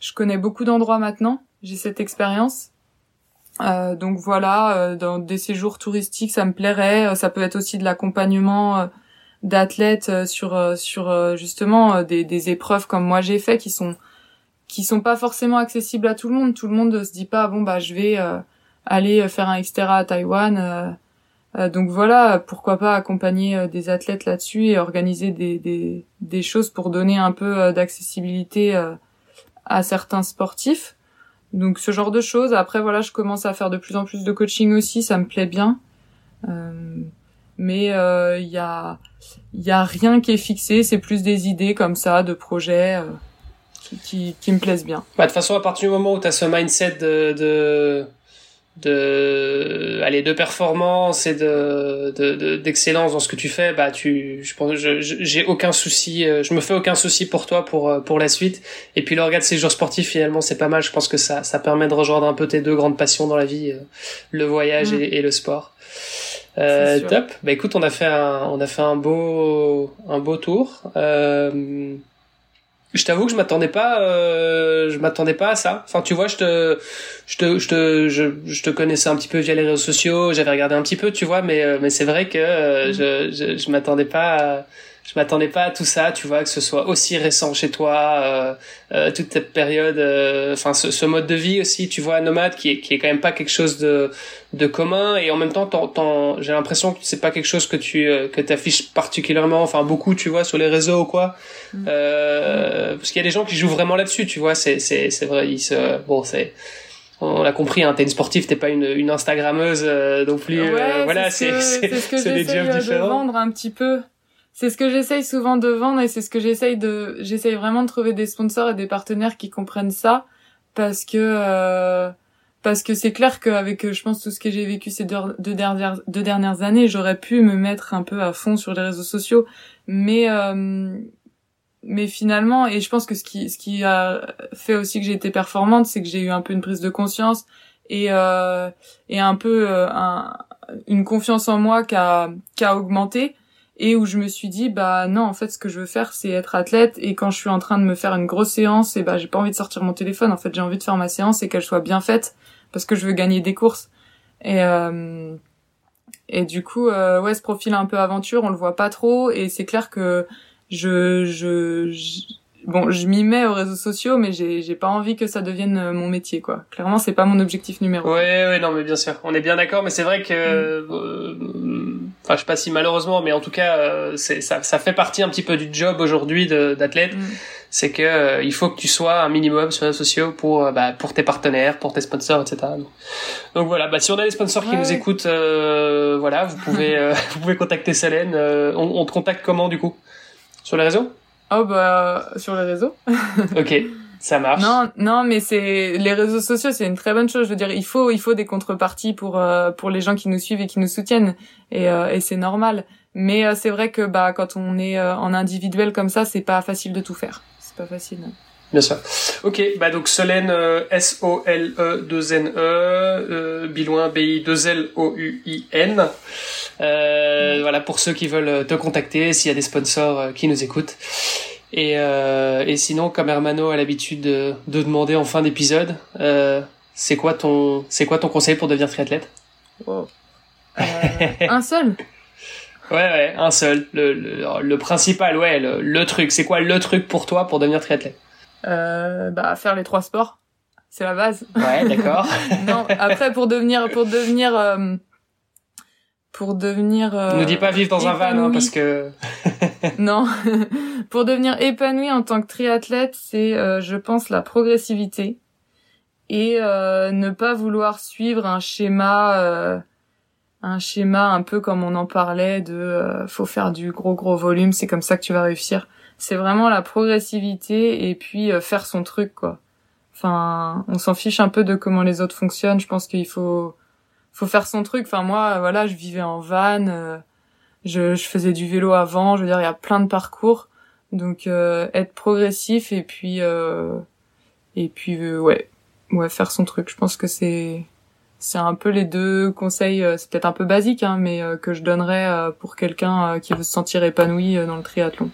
je connais beaucoup d'endroits maintenant. J'ai cette expérience. Euh, donc voilà, euh, dans des séjours touristiques, ça me plairait. Ça peut être aussi de l'accompagnement d'athlètes sur sur justement des, des épreuves comme moi j'ai fait, qui sont qui sont pas forcément accessibles à tout le monde. Tout le monde se dit pas bon bah je vais aller faire un Xterra à Taïwan euh, donc voilà, pourquoi pas accompagner euh, des athlètes là-dessus et organiser des, des, des, choses pour donner un peu euh, d'accessibilité à certains sportifs. Donc ce genre de choses. Après voilà, je commence à faire de plus en plus de coaching aussi, ça me plaît bien. mais il y a y a rien qui est fixé, c'est plus des idées comme ça, de projets qui, qui, qui, me plaisent bien. Bah, de toute façon, à partir du moment où tu as ce mindset de, de de aller de performance et de d'excellence dans ce que tu fais bah tu je pense j'ai aucun souci euh, je me fais aucun souci pour toi pour euh, pour la suite. Et puis le regard de ces jours sportifs finalement c'est pas mal. Je pense que ça ça permet de rejoindre un peu tes deux grandes passions dans la vie euh, le voyage mm. et, et, le sport. Euh, top. Bah écoute on a fait un on a fait un beau un beau tour. Euh, je t'avoue que je m'attendais pas euh, je m'attendais pas à ça enfin tu vois je te je te je te je, je, te connaissais un petit peu via les réseaux sociaux j'avais regardé un petit peu tu vois mais euh, mais c'est vrai que euh, mm. je je, je m'attendais pas à, je m'attendais pas à tout ça, tu vois, que ce soit aussi récent chez toi, euh, euh, toute cette période, euh, enfin ce, ce, mode de vie aussi, tu vois, nomade, qui est, qui est quand même pas quelque chose de, de commun, et en même temps, j'ai l'impression que c'est pas quelque chose que tu euh, que t'affiches particulièrement, enfin beaucoup, tu vois, sur les réseaux ou quoi, mm. euh, parce qu'il y a des gens qui jouent vraiment là-dessus, tu vois, c'est c'est c'est vrai, ils se, bon c'est on l'a compris, hein, t'es une sportive, t'es pas une, une Instagrammeuse euh, non plus. Ouais, voilà, c'est c'est ce que j'essaie de vendre un petit peu c'est ce que j'essaye souvent de vendre et c'est ce que j'essaye de j'essaye vraiment de trouver des sponsors et des partenaires qui comprennent ça parce que euh, parce que c'est clair qu'avec je pense tout ce que j'ai vécu ces deux, dernières deux dernières années j'aurais pu me mettre un peu à fond sur les réseaux sociaux. Mais euh, mais finalement et je pense que ce qui ce qui a fait aussi que j'ai été performante c'est que j'ai eu un peu une prise de conscience et euh, et un peu euh, un, une confiance en moi qui a qui a augmenté et où je me suis dit bah non en fait ce que je veux faire c'est être athlète et quand je suis en train de me faire une grosse séance et bah j'ai pas envie de sortir mon téléphone en fait j'ai envie de faire ma séance et qu'elle soit bien faite parce que je veux gagner des courses et euh, et du coup euh, ouais ce profil un peu aventure on le voit pas trop et c'est clair que je je, bon, je m'y mets aux réseaux sociaux, mais j'ai, j'ai pas envie que ça devienne euh, mon métier, quoi. Clairement, c'est pas mon objectif numéro. Ouais, ouais, non, mais bien sûr, on est bien d'accord, mais c'est vrai que, mm. euh, enfin, je sais pas si malheureusement, mais en tout cas, euh, ça, ça fait partie un petit peu du job aujourd'hui d'athlète. Mm. C'est que il faut que tu sois un minimum sur les réseaux sociaux pour, bah, pour tes partenaires, pour tes sponsors, etc. Donc voilà, bah, si on a des sponsors qui nous écoutent, voilà, vous pouvez, [LAUGHS] vous pouvez contacter Solène. On, on te contacte comment du coup? Sur les réseaux? Oh bah sur les réseaux. ok, [LAUGHS] ça marche. Non, non, mais c'est les réseaux sociaux, c'est une très bonne chose. Je veux dire, il faut, il faut des contreparties pour euh, pour les gens qui nous suivent et qui nous soutiennent, et, euh, et c'est normal. Mais euh, c'est vrai que bah quand on est en individuel comme ça, c'est pas facile de tout faire. C'est pas facile. Bien sûr. Ok, bah donc Solène S O L E 2 N E Biloin B I 2 L O U I N. Euh, voilà pour ceux qui veulent te contacter, s'il y a des sponsors euh, qui nous écoutent. Et, euh, et sinon, comme Hermano a l'habitude de, de, demander en fin d'épisode, euh, c'est quoi ton c'est quoi ton conseil pour devenir triathlète? Oh. Un seul? Ouais, ouais, un seul. Le, le, le principal, ouais, le, le truc. C'est quoi le truc pour toi pour devenir triathlète? Euh, Bah, faire les trois sports. C'est la base. Ouais, d'accord. [LAUGHS] non, après, pour devenir, pour devenir euh, pour devenir euh, ne dis pas vivre dans un van hein, parce que [LAUGHS] non. [LAUGHS] Pour devenir épanoui en tant que triathlète c'est euh, je pense la progressivité et euh, ne pas vouloir suivre un schéma euh, un schéma un peu comme on en parlait de euh, faut faire du gros gros volume c'est comme ça que tu vas réussir. C'est vraiment la progressivité et puis faire son truc quoi. Enfin on s'en fiche un peu de comment les autres fonctionnent. Je pense qu'il faut faut faire son truc. Enfin moi, voilà, je vivais en van, euh, je, je faisais du vélo avant. Je veux dire, il y a plein de parcours. Donc être progressif et puis et puis ouais ouais faire son truc. Je pense que c'est c'est un peu les deux conseils, c'est peut-être un peu basique, hein, mais que je donnerais pour quelqu'un qui veut se sentir épanoui dans le triathlon.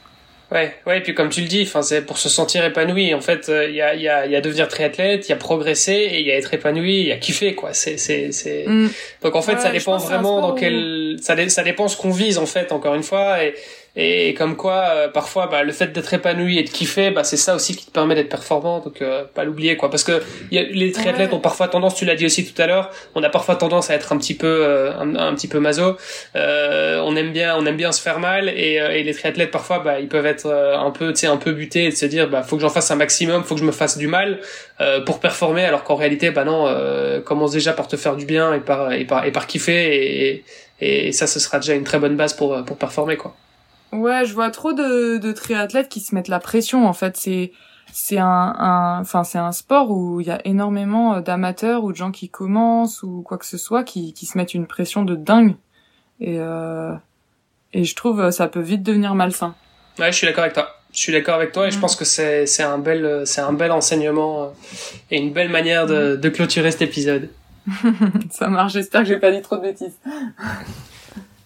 Ouais, ouais, et puis comme tu le dis, enfin c'est pour se sentir épanoui. En fait, il y a il y a il y a devenir triathlète, il y a progresser et il y a être épanoui, il y a kiffer quoi. C'est c'est c'est mm. Donc en fait, ça dépend vraiment dans quel ça ça dépend ce qu'on vise en fait encore une fois et et comme quoi euh, parfois bah, le fait d'être épanoui et de kiffer bah c'est ça aussi qui te permet d'être performant donc euh, pas l'oublier quoi. Parce que y a, les triathlètes ont parfois tendance tu l'as dit aussi tout à l'heure on a parfois tendance à être un petit peu euh, un, petit peu maso. On aime bien on aime bien se faire mal et, et les triathlètes parfois bah ils peuvent être un peu tu sais un peu butés et de se dire bah faut que j'en fasse un maximum faut que je me fasse du mal pour performer alors qu'en réalité bah non commence déjà par te faire du bien et par et par et par kiffer et, et ça ce sera déjà une très bonne base pour pour performer quoi Ouais, je vois trop de, de triathlètes qui se mettent la pression. En fait, c'est c'est un, enfin c'est un sport où il y a énormément euh, d'amateurs ou de gens qui commencent ou quoi que ce soit qui qui se mettent une pression de dingue. Et euh, et je trouve euh, ça peut vite devenir malsain. Ouais, je suis d'accord avec toi. Je suis d'accord avec toi et je mm. pense que c'est c'est un bel c'est un bel enseignement et une belle manière de, de clôturer cet épisode. [LAUGHS] ça marche. J'espère que j'ai pas dit trop de bêtises. [LAUGHS]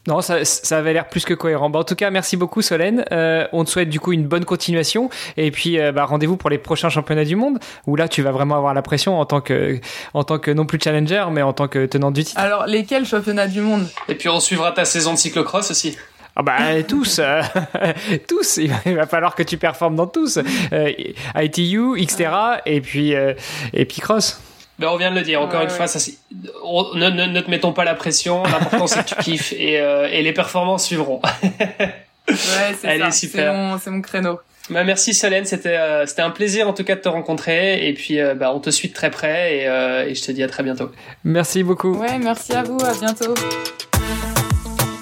Non, ça, ça avait l'air plus que cohérent. Bah, en tout cas, merci beaucoup Solène. Euh, on te souhaite du coup une bonne continuation et puis euh, bah, rendez-vous pour les prochains championnats du monde où là tu vas vraiment avoir la pression en tant que en tant que non plus challenger mais en tant que tenant du titre. Alors lesquels championnats du monde? Et puis on suivra ta saison de cyclocross aussi. Ah bah [LAUGHS] tous, euh, [LAUGHS] tous. Il va falloir que tu performes dans tous. ITU, Xterra et puis et puis cross. Ben, on vient de le dire, encore une fois, ça, ne, ne, ne, te mettons pas la pression, l'important c'est que tu kiffes et, euh, et les performances suivront. [LAUGHS] ouais, c'est ça, super. c'est mon, mon, créneau. Bah, merci Solène, c'était euh, c'était un plaisir en tout cas de te rencontrer et puis euh, bah, on te suit de très près et, et je te dis à très bientôt. Merci beaucoup. Ouais, merci à vous, à bientôt.